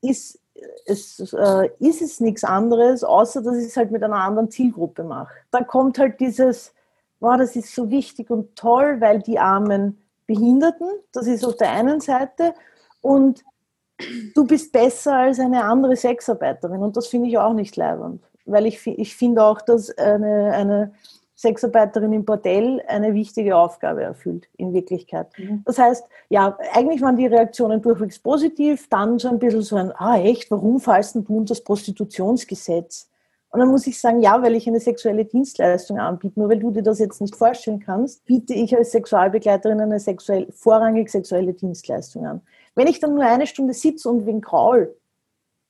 ist es, äh, ist es nichts anderes, außer dass ich es halt mit einer anderen Zielgruppe mache. Da kommt halt dieses, wow, das ist so wichtig und toll, weil die armen Behinderten, das ist auf der einen Seite, und du bist besser als eine andere Sexarbeiterin und das finde ich auch nicht leibend, weil ich, ich finde auch, dass eine, eine Sexarbeiterin im Bordell eine wichtige Aufgabe erfüllt, in Wirklichkeit. Mhm. Das heißt, ja, eigentlich waren die Reaktionen durchwegs positiv, dann so ein bisschen so ein, ah echt, warum fallst du unter das Prostitutionsgesetz? Und dann muss ich sagen, ja, weil ich eine sexuelle Dienstleistung anbiete. Nur weil du dir das jetzt nicht vorstellen kannst, biete ich als Sexualbegleiterin eine sexuell, vorrangig sexuelle Dienstleistung an. Wenn ich dann nur eine Stunde sitze und wegen Kraul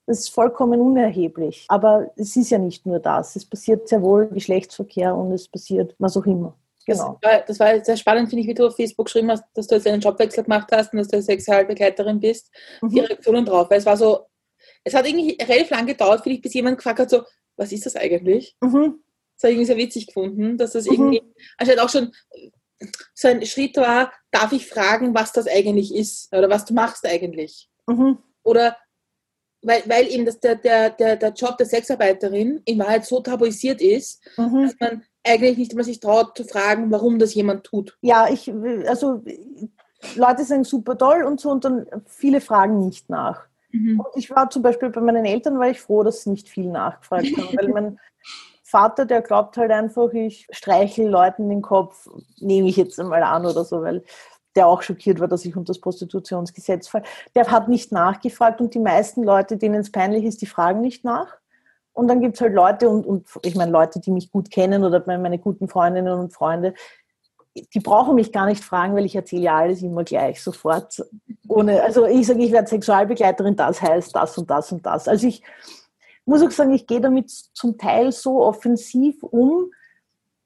das ist vollkommen unerheblich. Aber es ist ja nicht nur das. Es passiert sehr wohl Geschlechtsverkehr und es passiert was auch immer. Genau. Das, war, das war sehr spannend, finde ich, wie du auf Facebook geschrieben hast, dass du jetzt einen Jobwechsel gemacht hast und dass du Sexualbegleiterin bist. Mhm. Die Reaktionen drauf. Weil es war so, es hat irgendwie relativ lang gedauert, finde ich, bis jemand gefragt hat, so, was ist das eigentlich? Mhm. Das habe ich irgendwie sehr witzig gefunden, dass das mhm. irgendwie, anscheinend auch schon so ein Schritt war, darf ich fragen, was das eigentlich ist oder was du machst eigentlich? Mhm. Oder weil, weil eben das, der, der, der, der Job der Sexarbeiterin in Wahrheit so tabuisiert ist, mhm. dass man eigentlich nicht mal sich traut zu fragen, warum das jemand tut. Ja, ich, also Leute sagen super toll und so und dann viele fragen nicht nach. Mhm. Und ich war zum Beispiel bei meinen Eltern, war ich froh, dass sie nicht viel nachgefragt haben, weil mein Vater, der glaubt halt einfach, ich streichel Leuten den Kopf, nehme ich jetzt einmal an oder so, weil der auch schockiert war, dass ich unter das Prostitutionsgesetz falle, der hat nicht nachgefragt und die meisten Leute, denen es peinlich ist, die fragen nicht nach. Und dann gibt es halt Leute und, und ich meine Leute, die mich gut kennen oder meine guten Freundinnen und Freunde, die brauchen mich gar nicht fragen, weil ich erzähle ja alles immer gleich sofort. Ohne, also ich sage, ich werde Sexualbegleiterin, das heißt das und das und das. Also ich muss auch sagen, ich gehe damit zum Teil so offensiv um,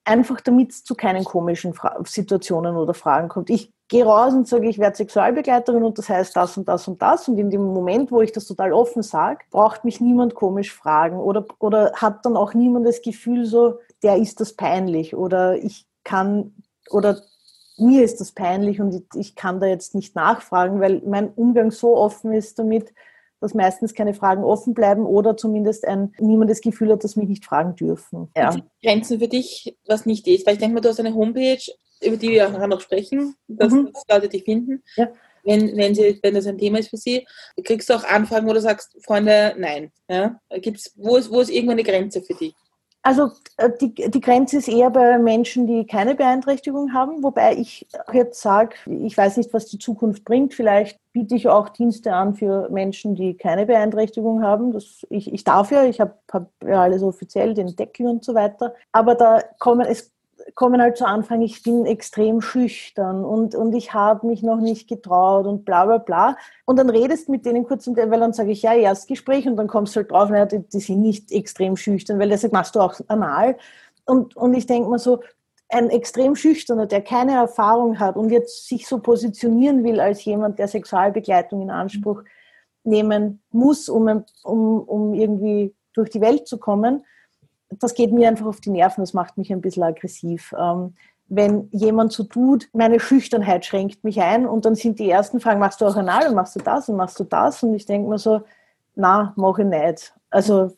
einfach damit es zu keinen komischen Fra Situationen oder Fragen kommt. Ich gehe raus und sage, ich werde Sexualbegleiterin und das heißt das und das und das. Und in dem Moment, wo ich das total offen sage, braucht mich niemand komisch fragen oder, oder hat dann auch niemand das Gefühl so, der ist das peinlich oder ich kann oder mir ist das peinlich und ich kann da jetzt nicht nachfragen, weil mein Umgang so offen ist damit, dass meistens keine Fragen offen bleiben oder zumindest ein, niemand das Gefühl hat, dass mich nicht fragen dürfen. Ja. Grenzen für dich, was nicht ist, weil ich denke mal, du hast eine Homepage, über die wir auch nachher noch sprechen, dass, mhm. dass Leute dich finden. Ja. Wenn, wenn, sie, wenn das ein Thema ist für sie, kriegst du auch Anfragen, wo du sagst, Freunde, nein. Ja? Gibt's, wo, ist, wo ist irgendwo eine Grenze für dich? Also äh, die, die Grenze ist eher bei Menschen, die keine Beeinträchtigung haben, wobei ich jetzt sage, ich weiß nicht, was die Zukunft bringt. Vielleicht biete ich auch Dienste an für Menschen, die keine Beeinträchtigung haben. Das, ich, ich darf ja, ich habe hab ja alles offiziell, den Deckel und so weiter. Aber da kommen es kommen halt zu Anfang, ich bin extrem schüchtern und, und ich habe mich noch nicht getraut und bla bla bla. Und dann redest mit denen kurz und weil dann sage ich, ja, Erstgespräch und dann kommst du halt drauf, naja, die, die sind nicht extrem schüchtern, weil sagt, machst du auch anal? Und, und ich denke mir so, ein extrem schüchterner, der keine Erfahrung hat und jetzt sich so positionieren will als jemand, der Sexualbegleitung in Anspruch nehmen muss, um, um, um irgendwie durch die Welt zu kommen, das geht mir einfach auf die Nerven, das macht mich ein bisschen aggressiv. Ähm, wenn jemand so tut, meine Schüchternheit schränkt mich ein und dann sind die ersten Fragen, machst du auch anal und machst du das und machst du das? Und ich denke mir so, na, mache ich nicht. Also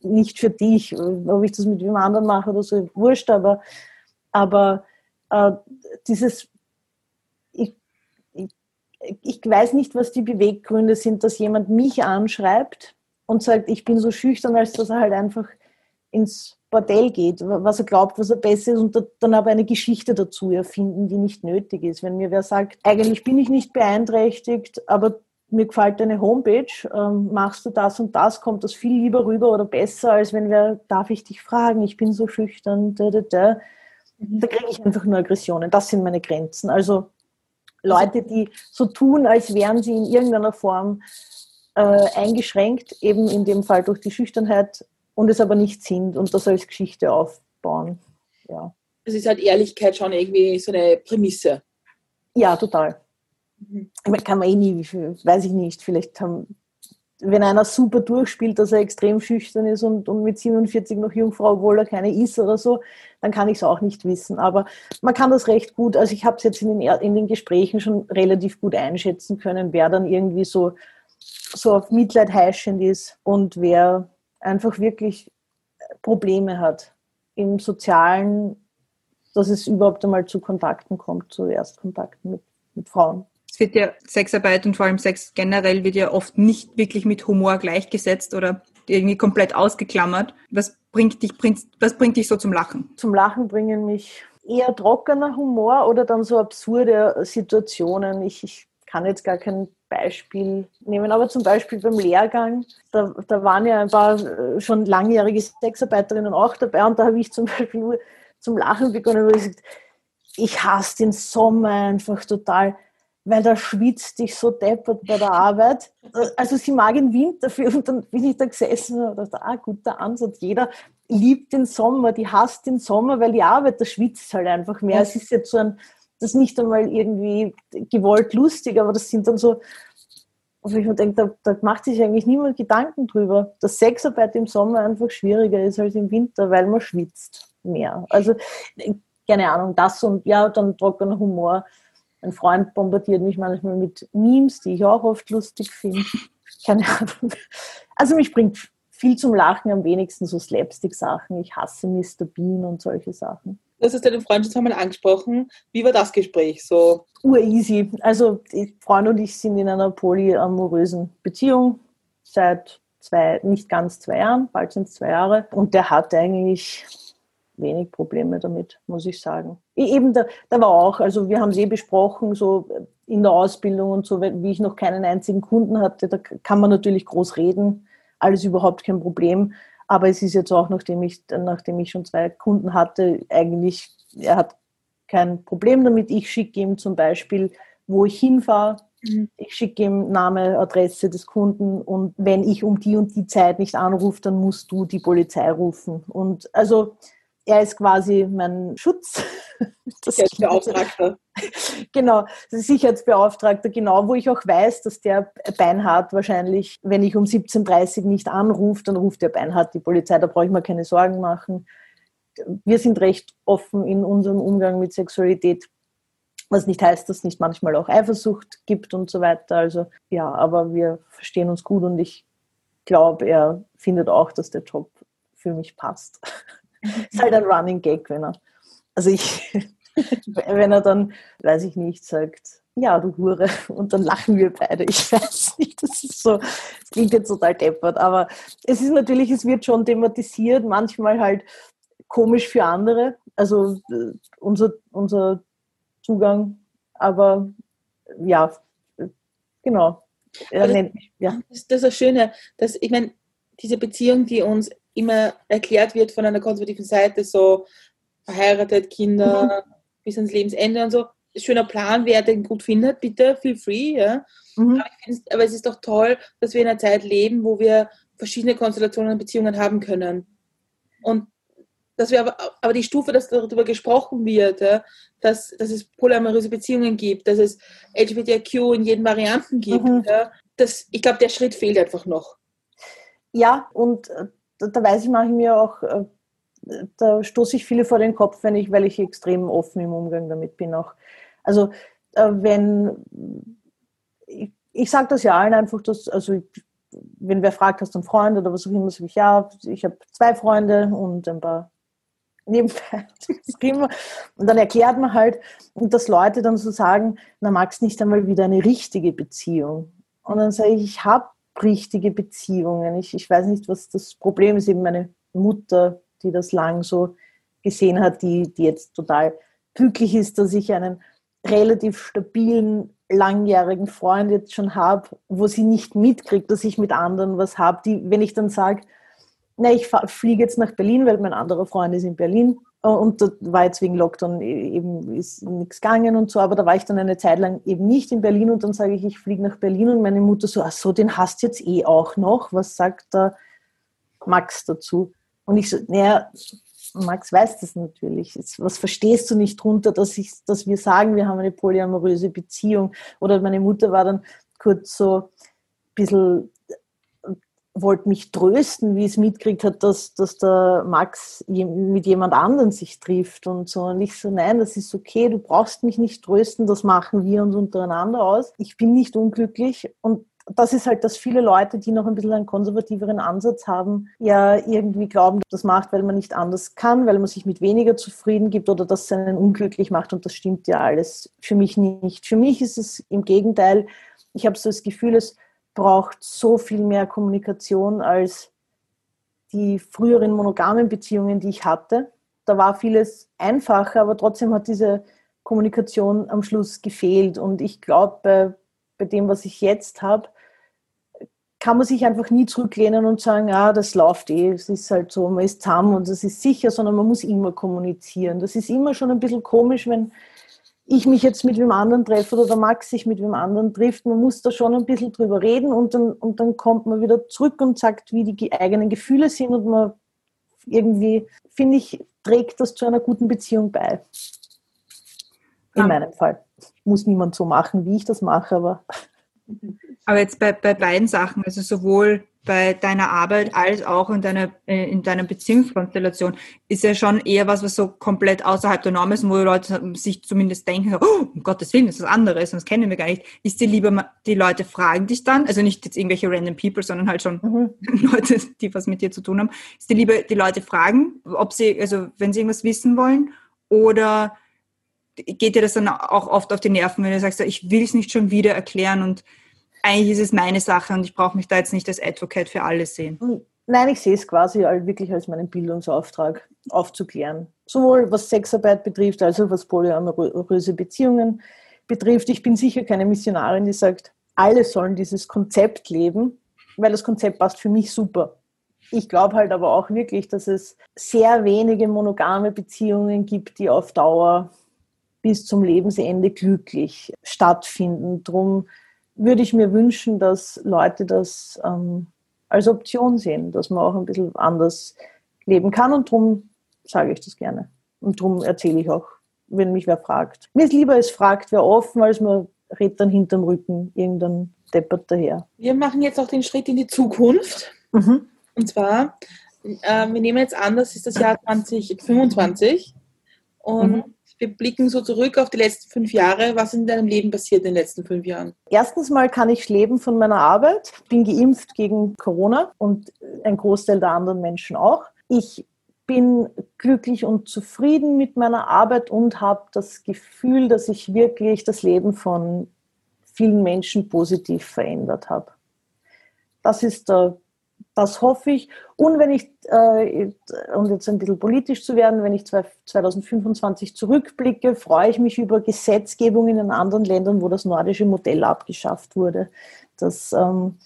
nicht für dich, ob ich das mit wem anderen mache oder so, wurscht, aber aber äh, dieses, ich, ich, ich weiß nicht, was die Beweggründe sind, dass jemand mich anschreibt und sagt, ich bin so schüchtern, als dass er halt einfach ins Bordell geht, was er glaubt, was er besser ist und dann aber eine Geschichte dazu erfinden, die nicht nötig ist. Wenn mir wer sagt, eigentlich bin ich nicht beeinträchtigt, aber mir gefällt deine Homepage, ähm, machst du das und das, kommt das viel lieber rüber oder besser, als wenn wer, darf ich dich fragen, ich bin so schüchtern, da, da, da. Mhm. Da kriege ich einfach nur Aggressionen. Das sind meine Grenzen. Also Leute, die so tun, als wären sie in irgendeiner Form äh, eingeschränkt, eben in dem Fall durch die Schüchternheit und es aber nicht sind und das als Geschichte aufbauen. Ja. Es ist halt Ehrlichkeit schon irgendwie so eine Prämisse. Ja, total. Mhm. Kann man eh nie, weiß ich nicht. Vielleicht haben wenn einer super durchspielt, dass er extrem schüchtern ist und, und mit 47 noch Jungfrau, obwohl er keine ist oder so, dann kann ich es auch nicht wissen. Aber man kann das recht gut, also ich habe es jetzt in den, in den Gesprächen schon relativ gut einschätzen können, wer dann irgendwie so, so auf Mitleid heischend ist und wer einfach wirklich Probleme hat im Sozialen, dass es überhaupt einmal zu Kontakten kommt, zu Erstkontakten mit, mit Frauen es wird ja Sexarbeit und vor allem Sex generell wird ja oft nicht wirklich mit Humor gleichgesetzt oder irgendwie komplett ausgeklammert. Was bringt dich, bringt, was bringt dich so zum Lachen? Zum Lachen bringen mich eher trockener Humor oder dann so absurde Situationen. Ich, ich kann jetzt gar kein Beispiel nehmen, aber zum Beispiel beim Lehrgang, da, da waren ja ein paar äh, schon langjährige Sexarbeiterinnen auch dabei und da habe ich zum Beispiel nur zum Lachen begonnen, weil ich gesagt ich hasse den Sommer einfach total weil da schwitzt dich so deppert bei der Arbeit. Also sie mag den Winter für und dann bin ich da gesessen und dachte, ah, guter Ansatz. Jeder liebt den Sommer, die hasst den Sommer, weil die Arbeit, da schwitzt halt einfach mehr. Es ist jetzt so ein, das ist nicht einmal irgendwie gewollt lustig, aber das sind dann so, wo ich denke, da, da macht sich eigentlich niemand Gedanken drüber, dass Sexarbeit im Sommer einfach schwieriger ist als im Winter, weil man schwitzt mehr. Also keine Ahnung, das und ja, dann trockener Humor ein Freund bombardiert mich manchmal mit Memes, die ich auch oft lustig finde. Keine Ahnung. Also mich bringt viel zum Lachen, am wenigsten so Slapstick-Sachen. Ich hasse Mr. Bean und solche Sachen. Das hast du deinen Freund schon einmal angesprochen. Wie war das Gespräch so? Ureasy. Also die Freund und ich sind in einer polyamorösen Beziehung seit zwei, nicht ganz zwei Jahren, bald sind es zwei Jahre. Und der hat eigentlich wenig Probleme damit, muss ich sagen. Eben, da, da war auch, also wir haben es eh besprochen, so in der Ausbildung und so, wie ich noch keinen einzigen Kunden hatte, da kann man natürlich groß reden, alles überhaupt kein Problem. Aber es ist jetzt auch, nachdem ich, nachdem ich schon zwei Kunden hatte, eigentlich, er hat kein Problem damit. Ich schicke ihm zum Beispiel, wo ich hinfahre, mhm. ich schicke ihm Name, Adresse des Kunden und wenn ich um die und die Zeit nicht anrufe, dann musst du die Polizei rufen. Und also er ist quasi mein Schutz. Sicherheitsbeauftragter. genau, Sicherheitsbeauftragter, genau, wo ich auch weiß, dass der Beinhard wahrscheinlich, wenn ich um 17.30 Uhr nicht anrufe, dann ruft der Beinhard die Polizei, da brauche ich mir keine Sorgen machen. Wir sind recht offen in unserem Umgang mit Sexualität, was nicht heißt, dass es nicht manchmal auch Eifersucht gibt und so weiter. Also ja, aber wir verstehen uns gut und ich glaube, er findet auch, dass der Job für mich passt ist halt ein Running Gag, wenn er. Also ich, wenn er dann, weiß ich nicht, sagt, ja, du Hure, und dann lachen wir beide. Ich weiß nicht, das ist so, das klingt jetzt total deppert, aber es ist natürlich, es wird schon thematisiert, manchmal halt komisch für andere, also äh, unser, unser Zugang, aber ja, genau. Mich, ja. Das ist das Schöne, dass ich meine, diese Beziehung, die uns immer erklärt wird von einer konservativen Seite, so verheiratet, Kinder, mhm. bis ans Lebensende und so. Schöner Plan, wer den gut findet, bitte, feel free. Ja? Mhm. Aber, aber, es ist doch toll, dass wir in einer Zeit leben, wo wir verschiedene Konstellationen und Beziehungen haben können. Und dass wir aber, aber die Stufe, dass darüber gesprochen wird, ja, dass, dass es polyamoröse Beziehungen gibt, dass es LGBTIQ in jeden Varianten gibt, mhm. ja, das, ich glaube, der Schritt fehlt einfach noch. Ja, und äh, da, da weiß ich manchmal auch, äh, da stoße ich viele vor den Kopf, wenn ich, weil ich extrem offen im Umgang damit bin auch. Also äh, wenn ich, ich sage das ja allen einfach, dass, also wenn wer fragt, hast du einen Freund oder was auch immer, sage ich, ja, ich habe zwei Freunde und ein paar nebenbei. und dann erklärt man halt, dass Leute dann so sagen, na magst nicht einmal wieder eine richtige Beziehung. Und dann sage ich, ich habe richtige Beziehungen. Ich, ich weiß nicht, was das Problem ist. Eben meine Mutter, die das lang so gesehen hat, die, die jetzt total glücklich ist, dass ich einen relativ stabilen, langjährigen Freund jetzt schon habe, wo sie nicht mitkriegt, dass ich mit anderen was habe. Die, wenn ich dann sage, ich fliege jetzt nach Berlin, weil mein anderer Freund ist in Berlin und da war jetzt wegen Lockdown e-, eben ist nichts gegangen und so, aber da war ich dann eine Zeit lang eben nicht in Berlin und dann sage ich, ich fliege nach Berlin und meine Mutter so, ach so, den hast du jetzt eh auch noch. Was sagt der Max dazu? Und ich so, naja, Max weiß das natürlich. Was verstehst du nicht drunter, dass, ich, dass wir sagen, wir haben eine polyamoröse Beziehung? Oder meine Mutter war dann kurz so ein bisschen wollte mich trösten, wie es mitgekriegt hat, dass, dass der Max mit jemand anderem sich trifft und so. Und ich so, nein, das ist okay, du brauchst mich nicht trösten, das machen wir uns untereinander aus. Ich bin nicht unglücklich und das ist halt, dass viele Leute, die noch ein bisschen einen konservativeren Ansatz haben, ja irgendwie glauben, das macht, weil man nicht anders kann, weil man sich mit weniger zufrieden gibt oder dass es einen unglücklich macht. Und das stimmt ja alles für mich nicht. Für mich ist es im Gegenteil, ich habe so das Gefühl, es braucht so viel mehr Kommunikation als die früheren monogamen Beziehungen, die ich hatte. Da war vieles einfacher, aber trotzdem hat diese Kommunikation am Schluss gefehlt. Und ich glaube, bei, bei dem, was ich jetzt habe, kann man sich einfach nie zurücklehnen und sagen, ja, das läuft eh, es ist halt so, man ist zusammen und das ist sicher, sondern man muss immer kommunizieren. Das ist immer schon ein bisschen komisch, wenn ich mich jetzt mit wem anderen treffe oder der Max sich mit wem anderen trifft. Man muss da schon ein bisschen drüber reden und dann, und dann kommt man wieder zurück und sagt, wie die eigenen Gefühle sind und man irgendwie, finde ich, trägt das zu einer guten Beziehung bei. In ja. meinem Fall. Muss niemand so machen, wie ich das mache, aber. Aber jetzt bei, bei beiden Sachen, also sowohl bei deiner Arbeit als auch in deiner, äh, in deiner Beziehungskonstellation ist ja schon eher was, was so komplett außerhalb der Norm ist, wo die Leute sich zumindest denken, oh, um Gottes Willen, das ist was anderes, das kennen wir gar nicht. Ist dir lieber, die Leute fragen dich dann, also nicht jetzt irgendwelche random people, sondern halt schon mhm. Leute, die was mit dir zu tun haben, ist dir lieber, die Leute fragen, ob sie, also wenn sie irgendwas wissen wollen oder geht dir das dann auch oft auf die Nerven, wenn du sagst, ich will es nicht schon wieder erklären und eigentlich ist es meine Sache und ich brauche mich da jetzt nicht als Advocate für alles sehen. Hm, nein, ich sehe es quasi wirklich als meinen Bildungsauftrag aufzuklären. Sowohl was Sexarbeit betrifft, als auch was polyamoröse Beziehungen betrifft. Ich bin sicher keine Missionarin, die sagt, alle sollen dieses Konzept leben, weil das Konzept passt für mich super. Ich glaube halt aber auch wirklich, dass es sehr wenige monogame Beziehungen gibt, die auf Dauer bis zum Lebensende glücklich stattfinden. Drum würde ich mir wünschen, dass Leute das ähm, als Option sehen, dass man auch ein bisschen anders leben kann und darum sage ich das gerne. Und darum erzähle ich auch, wenn mich wer fragt. Mir ist lieber, es fragt wer offen, als man redet dann hinterm Rücken irgendein Deppert daher. Wir machen jetzt auch den Schritt in die Zukunft. Mhm. Und zwar, äh, wir nehmen jetzt an, das ist das Jahr 2025 und mhm wir blicken so zurück auf die letzten fünf Jahre. Was ist in deinem Leben passiert in den letzten fünf Jahren? Erstens mal kann ich leben von meiner Arbeit. Bin geimpft gegen Corona und ein Großteil der anderen Menschen auch. Ich bin glücklich und zufrieden mit meiner Arbeit und habe das Gefühl, dass ich wirklich das Leben von vielen Menschen positiv verändert habe. Das ist der das hoffe ich. Und wenn ich, äh, um jetzt ein bisschen politisch zu werden, wenn ich 2025 zurückblicke, freue ich mich über Gesetzgebungen in anderen Ländern, wo das nordische Modell abgeschafft wurde, das ähm,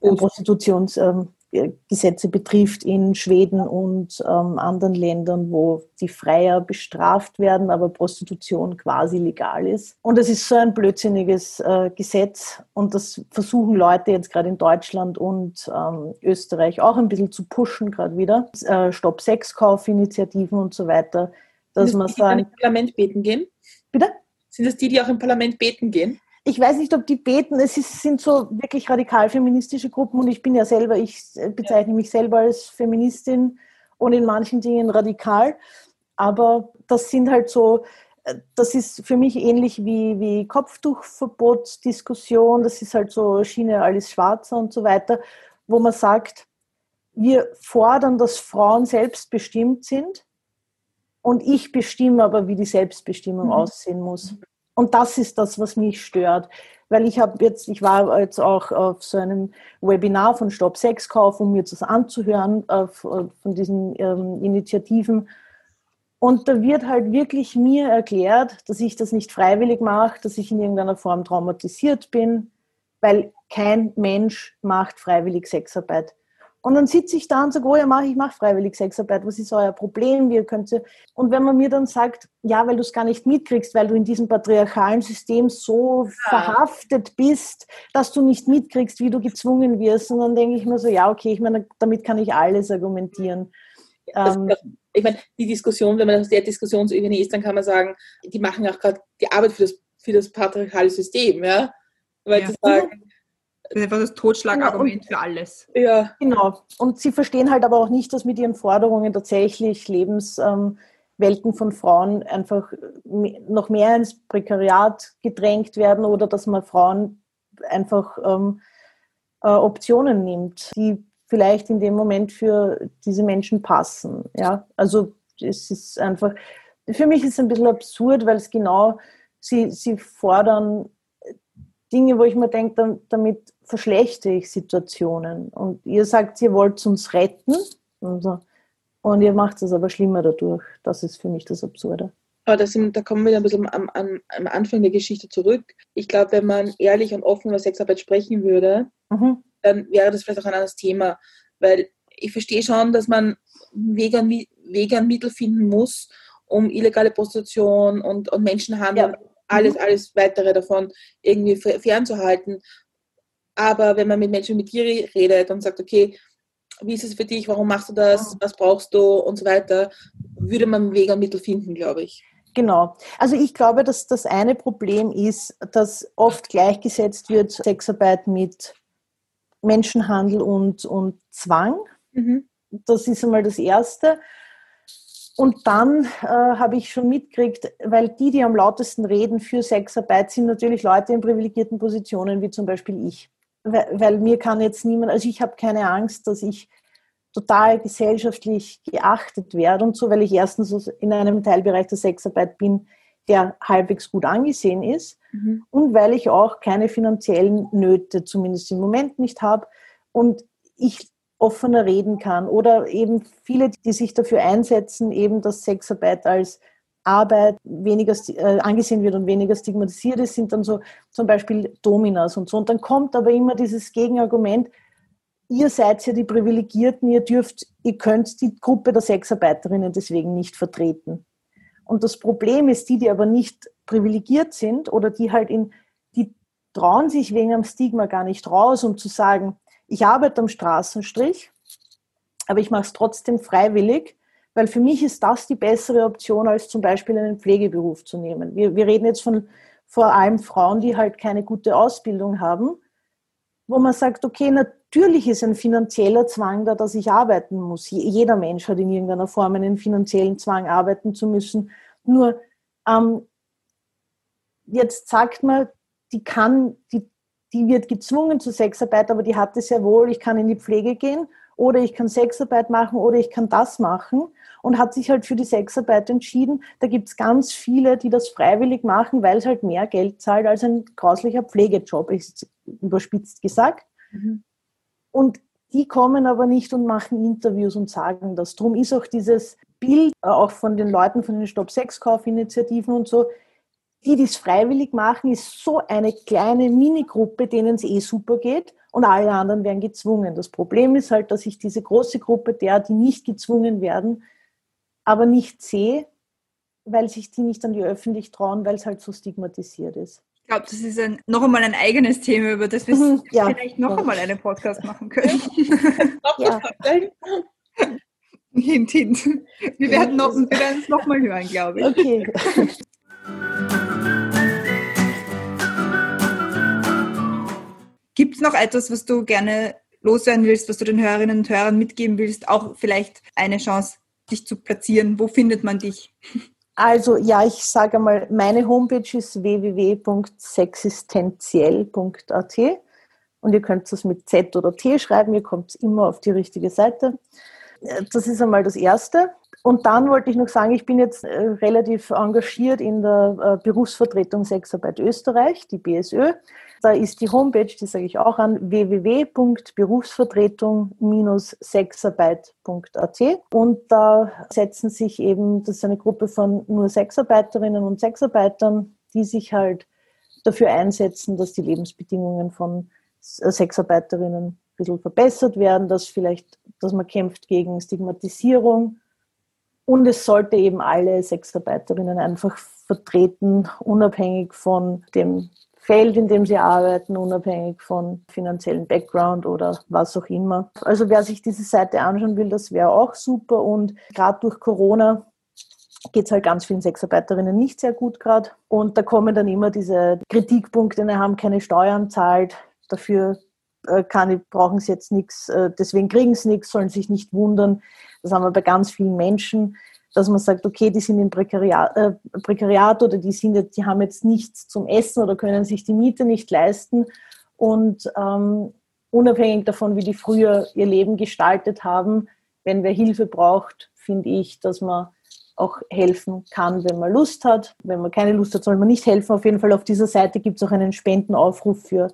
Prostitutions, ähm, äh, Gesetze betrifft in Schweden und ähm, anderen Ländern, wo die Freier bestraft werden, aber Prostitution quasi legal ist. Und es ist so ein blödsinniges äh, Gesetz und das versuchen Leute jetzt gerade in Deutschland und ähm, Österreich auch ein bisschen zu pushen, gerade wieder. Äh, Stopp-Sexkauf-Initiativen und so weiter, dass Sind man das die, die sagen. Parlament beten gehen? Bitte? Sind das die, die auch im Parlament beten gehen? Ich weiß nicht, ob die beten, es ist, sind so wirklich radikal feministische Gruppen und ich bin ja selber, ich bezeichne mich selber als Feministin und in manchen Dingen radikal, aber das sind halt so, das ist für mich ähnlich wie, wie Kopftuchverbotsdiskussion, das ist halt so Schiene alles schwarzer und so weiter, wo man sagt, wir fordern, dass Frauen selbstbestimmt sind und ich bestimme aber, wie die Selbstbestimmung Mhm. aussehen muss. Und das ist das, was mich stört. Weil ich habe jetzt, ich war jetzt auch auf so einem Webinar von Stopp Sexkauf, um mir das anzuhören, von diesen ähm, Initiativen. Und da wird halt wirklich mir erklärt, dass ich das nicht freiwillig mache, dass ich in irgendeiner Form traumatisiert bin, weil kein Mensch macht freiwillig Sexarbeit. Und dann sitze ich da und sage, oh ja, mach, ich mache freiwillig Sexarbeit, was ist euer Problem? Wie könnt ihr? Und wenn man mir dann sagt, ja, weil du es gar nicht mitkriegst, weil du in diesem patriarchalen System so verhaftet bist, dass du nicht mitkriegst, wie du gezwungen wirst, und dann denke ich mir so, ja, okay, ich meine, damit kann ich alles argumentieren. Das, Ähm, ich meine, die Diskussion, wenn man auf der Diskussionsebene ist, dann kann man sagen, die machen auch gerade die Arbeit für das, für das patriarchale System, ja. Weil Ja. zu sagen, Das ist einfach das Totschlagargument für alles. ja, Genau. Und sie verstehen halt aber auch nicht, dass mit ihren Forderungen tatsächlich Lebenswelten von Frauen einfach noch mehr ins Prekariat gedrängt werden oder dass man Frauen einfach ähm, äh, Optionen nimmt, die vielleicht in dem Moment für diese Menschen passen. Ja, also es ist einfach, für mich ist es ein bisschen absurd, weil es genau, sie, sie fordern Dinge, wo ich mir denke, dam- damit verschlechte ich Situationen. Und ihr sagt, ihr wollt uns retten. Und, so. und ihr macht es aber schlimmer dadurch. Das ist für mich das Absurde. aber das sind, da kommen wir ein bisschen am, am, am Anfang der Geschichte zurück. Ich glaube, wenn man ehrlich und offen über Sexarbeit sprechen würde, Mhm. dann wäre das vielleicht auch ein anderes Thema. Weil ich verstehe schon, dass man Wege und, Wege und Mittel finden muss, um illegale Prostitution und, und Menschenhandel, Ja. alles, alles weitere davon irgendwie fe- fernzuhalten. Aber wenn man mit Menschen mit dir redet und sagt, okay, wie ist es für dich, warum machst du das, was brauchst du und so weiter, würde man Wege und Mittel finden, glaube ich. Genau. Also ich glaube, dass das eine Problem ist, dass oft gleichgesetzt wird Sexarbeit mit Menschenhandel und, und Zwang. Mhm. Das ist einmal das Erste. Und dann äh, habe ich schon mitgekriegt, weil die, die am lautesten reden für Sexarbeit, sind natürlich Leute in privilegierten Positionen, wie zum Beispiel ich. Weil, mir kann jetzt niemand, also ich habe keine Angst, dass ich total gesellschaftlich geachtet werde und so, weil ich erstens in einem Teilbereich der Sexarbeit bin, der halbwegs gut angesehen ist Mhm. und weil ich auch keine finanziellen Nöte, zumindest im Moment nicht habe und ich offener reden kann oder eben viele, die sich dafür einsetzen, eben dass Sexarbeit als Arbeit weniger äh, angesehen wird und weniger stigmatisiert ist, sind dann so zum Beispiel Dominas und so. Und dann kommt aber immer dieses Gegenargument, ihr seid ja die Privilegierten, ihr dürft, ihr könnt die Gruppe der Sexarbeiterinnen deswegen nicht vertreten. Und das Problem ist, die, die aber nicht privilegiert sind oder die halt in, die trauen sich wegen am Stigma gar nicht raus, um zu sagen, ich arbeite am Straßenstrich, aber ich mache es trotzdem freiwillig, weil für mich ist das die bessere Option, als zum Beispiel einen Pflegeberuf zu nehmen. Wir, wir reden jetzt von vor allem Frauen, die halt keine gute Ausbildung haben, wo man sagt, okay, natürlich ist ein finanzieller Zwang da, dass ich arbeiten muss. Jeder Mensch hat in irgendeiner Form einen finanziellen Zwang, arbeiten zu müssen. Nur ähm, jetzt sagt man, die kann, die, die wird gezwungen zur Sexarbeit, aber die hat es ja wohl, ich kann in die Pflege gehen oder ich kann Sexarbeit machen oder ich kann das machen und hat sich halt für die Sexarbeit entschieden. Da gibt es ganz viele, die das freiwillig machen, weil es halt mehr Geld zahlt als ein grauslicher Pflegejob, ist überspitzt gesagt. Mhm. Und die kommen aber nicht und machen Interviews und sagen das. Drum ist auch dieses Bild, äh, auch von den Leuten von den Stopp-Sex-Kauf-Initiativen und so, Die, die es freiwillig machen, ist so eine kleine Minigruppe, denen es eh super geht und alle anderen werden gezwungen. Das Problem ist halt, dass ich diese große Gruppe der, die nicht gezwungen werden, aber nicht sehe, weil sich die nicht an die öffentlich trauen, weil es halt so stigmatisiert ist. Ich glaube, das ist ein, noch einmal ein eigenes Thema, über das wir Mhm, ja. vielleicht noch einmal einen Podcast machen können. Ja. hint, hint. Wir werden, noch, es nochmal hören, glaube ich. Okay. Gibt es noch etwas, was du gerne loswerden willst, was du den Hörerinnen und Hörern mitgeben willst? Auch vielleicht eine Chance, dich zu platzieren. Wo findet man dich? Also ja, ich sage mal, meine Homepage ist www.sexistenziell.at und ihr könnt es mit Z oder T schreiben, ihr kommt immer auf die richtige Seite. Äh, Das ist einmal das Erste. Und dann wollte ich noch sagen, ich bin jetzt äh, relativ engagiert in der äh, Berufsvertretung Sexarbeit Österreich, die BSÖ. Da ist die Homepage, die sage ich auch an, www.berufsvertretung-sexarbeit.at. Und da setzen sich eben, das ist eine Gruppe von nur Sexarbeiterinnen und Sexarbeitern, die sich halt dafür einsetzen, dass die Lebensbedingungen von Sexarbeiterinnen ein bisschen verbessert werden, dass vielleicht, dass man kämpft gegen Stigmatisierung. Und es sollte eben alle Sexarbeiterinnen einfach vertreten, unabhängig von dem Feld, in dem sie arbeiten, unabhängig von finanziellen Background oder was auch immer. Also wer sich diese Seite anschauen will, das wäre auch super. Und gerade durch Corona geht es halt ganz vielen Sexarbeiterinnen nicht sehr gut gerade. Und da kommen dann immer diese Kritikpunkte, die haben keine Steuern zahlt, dafür äh, kann, brauchen sie jetzt nichts, äh, deswegen kriegen sie nichts, sollen sich nicht wundern. Das haben wir bei ganz vielen Menschen, dass man sagt, okay, die sind im Prekariat, äh, Prekariat oder die, sind die haben jetzt nichts zum Essen oder können sich die Miete nicht leisten. Und ähm, unabhängig davon, wie die früher ihr Leben gestaltet haben, wenn wer Hilfe braucht, finde ich, dass man auch helfen kann, wenn man Lust hat. Wenn man keine Lust hat, soll man nicht helfen. Auf jeden Fall auf dieser Seite gibt es auch einen Spendenaufruf für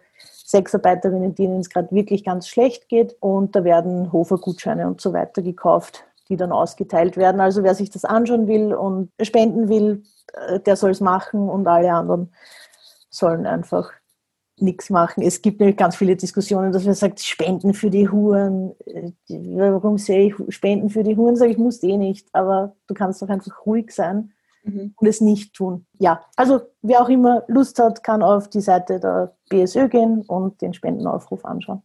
Sexarbeiterinnen, denen es gerade wirklich ganz schlecht geht. Und da werden Hofer-Gutscheine und so weiter gekauft, die dann ausgeteilt werden. Also wer sich das anschauen will und spenden will, äh, der soll es machen und alle anderen sollen einfach nichts machen. Es gibt nämlich ganz viele Diskussionen, dass man sagt, Spenden für die Huren. Äh, Warum sehe ich Spenden für die Huren? Sage ich, muss eh nicht, aber du kannst doch einfach ruhig sein Mhm. und es nicht tun. Ja, also wer auch immer Lust hat, kann auf die Seite der BSÖ gehen und den Spendenaufruf anschauen.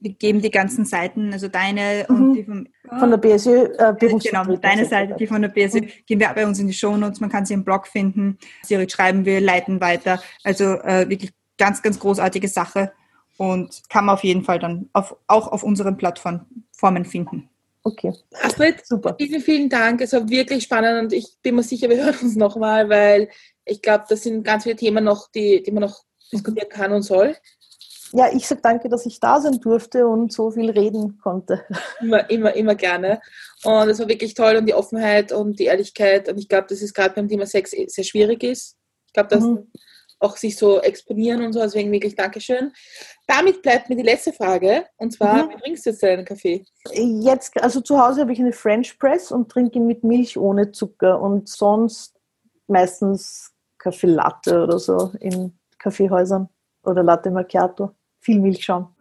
Wir geben die ganzen Seiten, also deine und Mhm. die vom, Von der BSÖ, äh, Genau, Berufsvertretung deine Seite, die von der BSÖ, gehen wir bei uns in die Shownotes, man kann sie im Blog finden. Direkt schreiben wir, leiten weiter. Also äh, wirklich ganz, ganz großartige Sache und kann man auf jeden Fall dann auf, auch auf unseren Plattformen finden. Okay, Astrid, super. vielen, vielen Dank. Es war wirklich spannend und ich bin mir sicher, wir hören uns nochmal, weil ich glaube, das sind ganz viele Themen noch, die, die man noch diskutieren kann und soll. Ja, ich sage danke, dass ich da sein durfte und so viel reden konnte. Immer, immer, immer gerne. Und es war wirklich toll und die Offenheit und die Ehrlichkeit. Und ich glaube, dass es gerade beim Thema Sex eh sehr schwierig ist. Ich glaube, dass Mhm. Auch sich so exponieren und so. Deswegen wirklich Dankeschön. Damit bleibt mir die letzte Frage. Und zwar, Mhm. wie trinkst du jetzt deinen Kaffee? Jetzt, also zu Hause habe ich eine French Press und trinke ihn mit Milch ohne Zucker und sonst meistens Kaffee Latte oder so in Kaffeehäusern oder Latte Macchiato. Viel Milchschaum.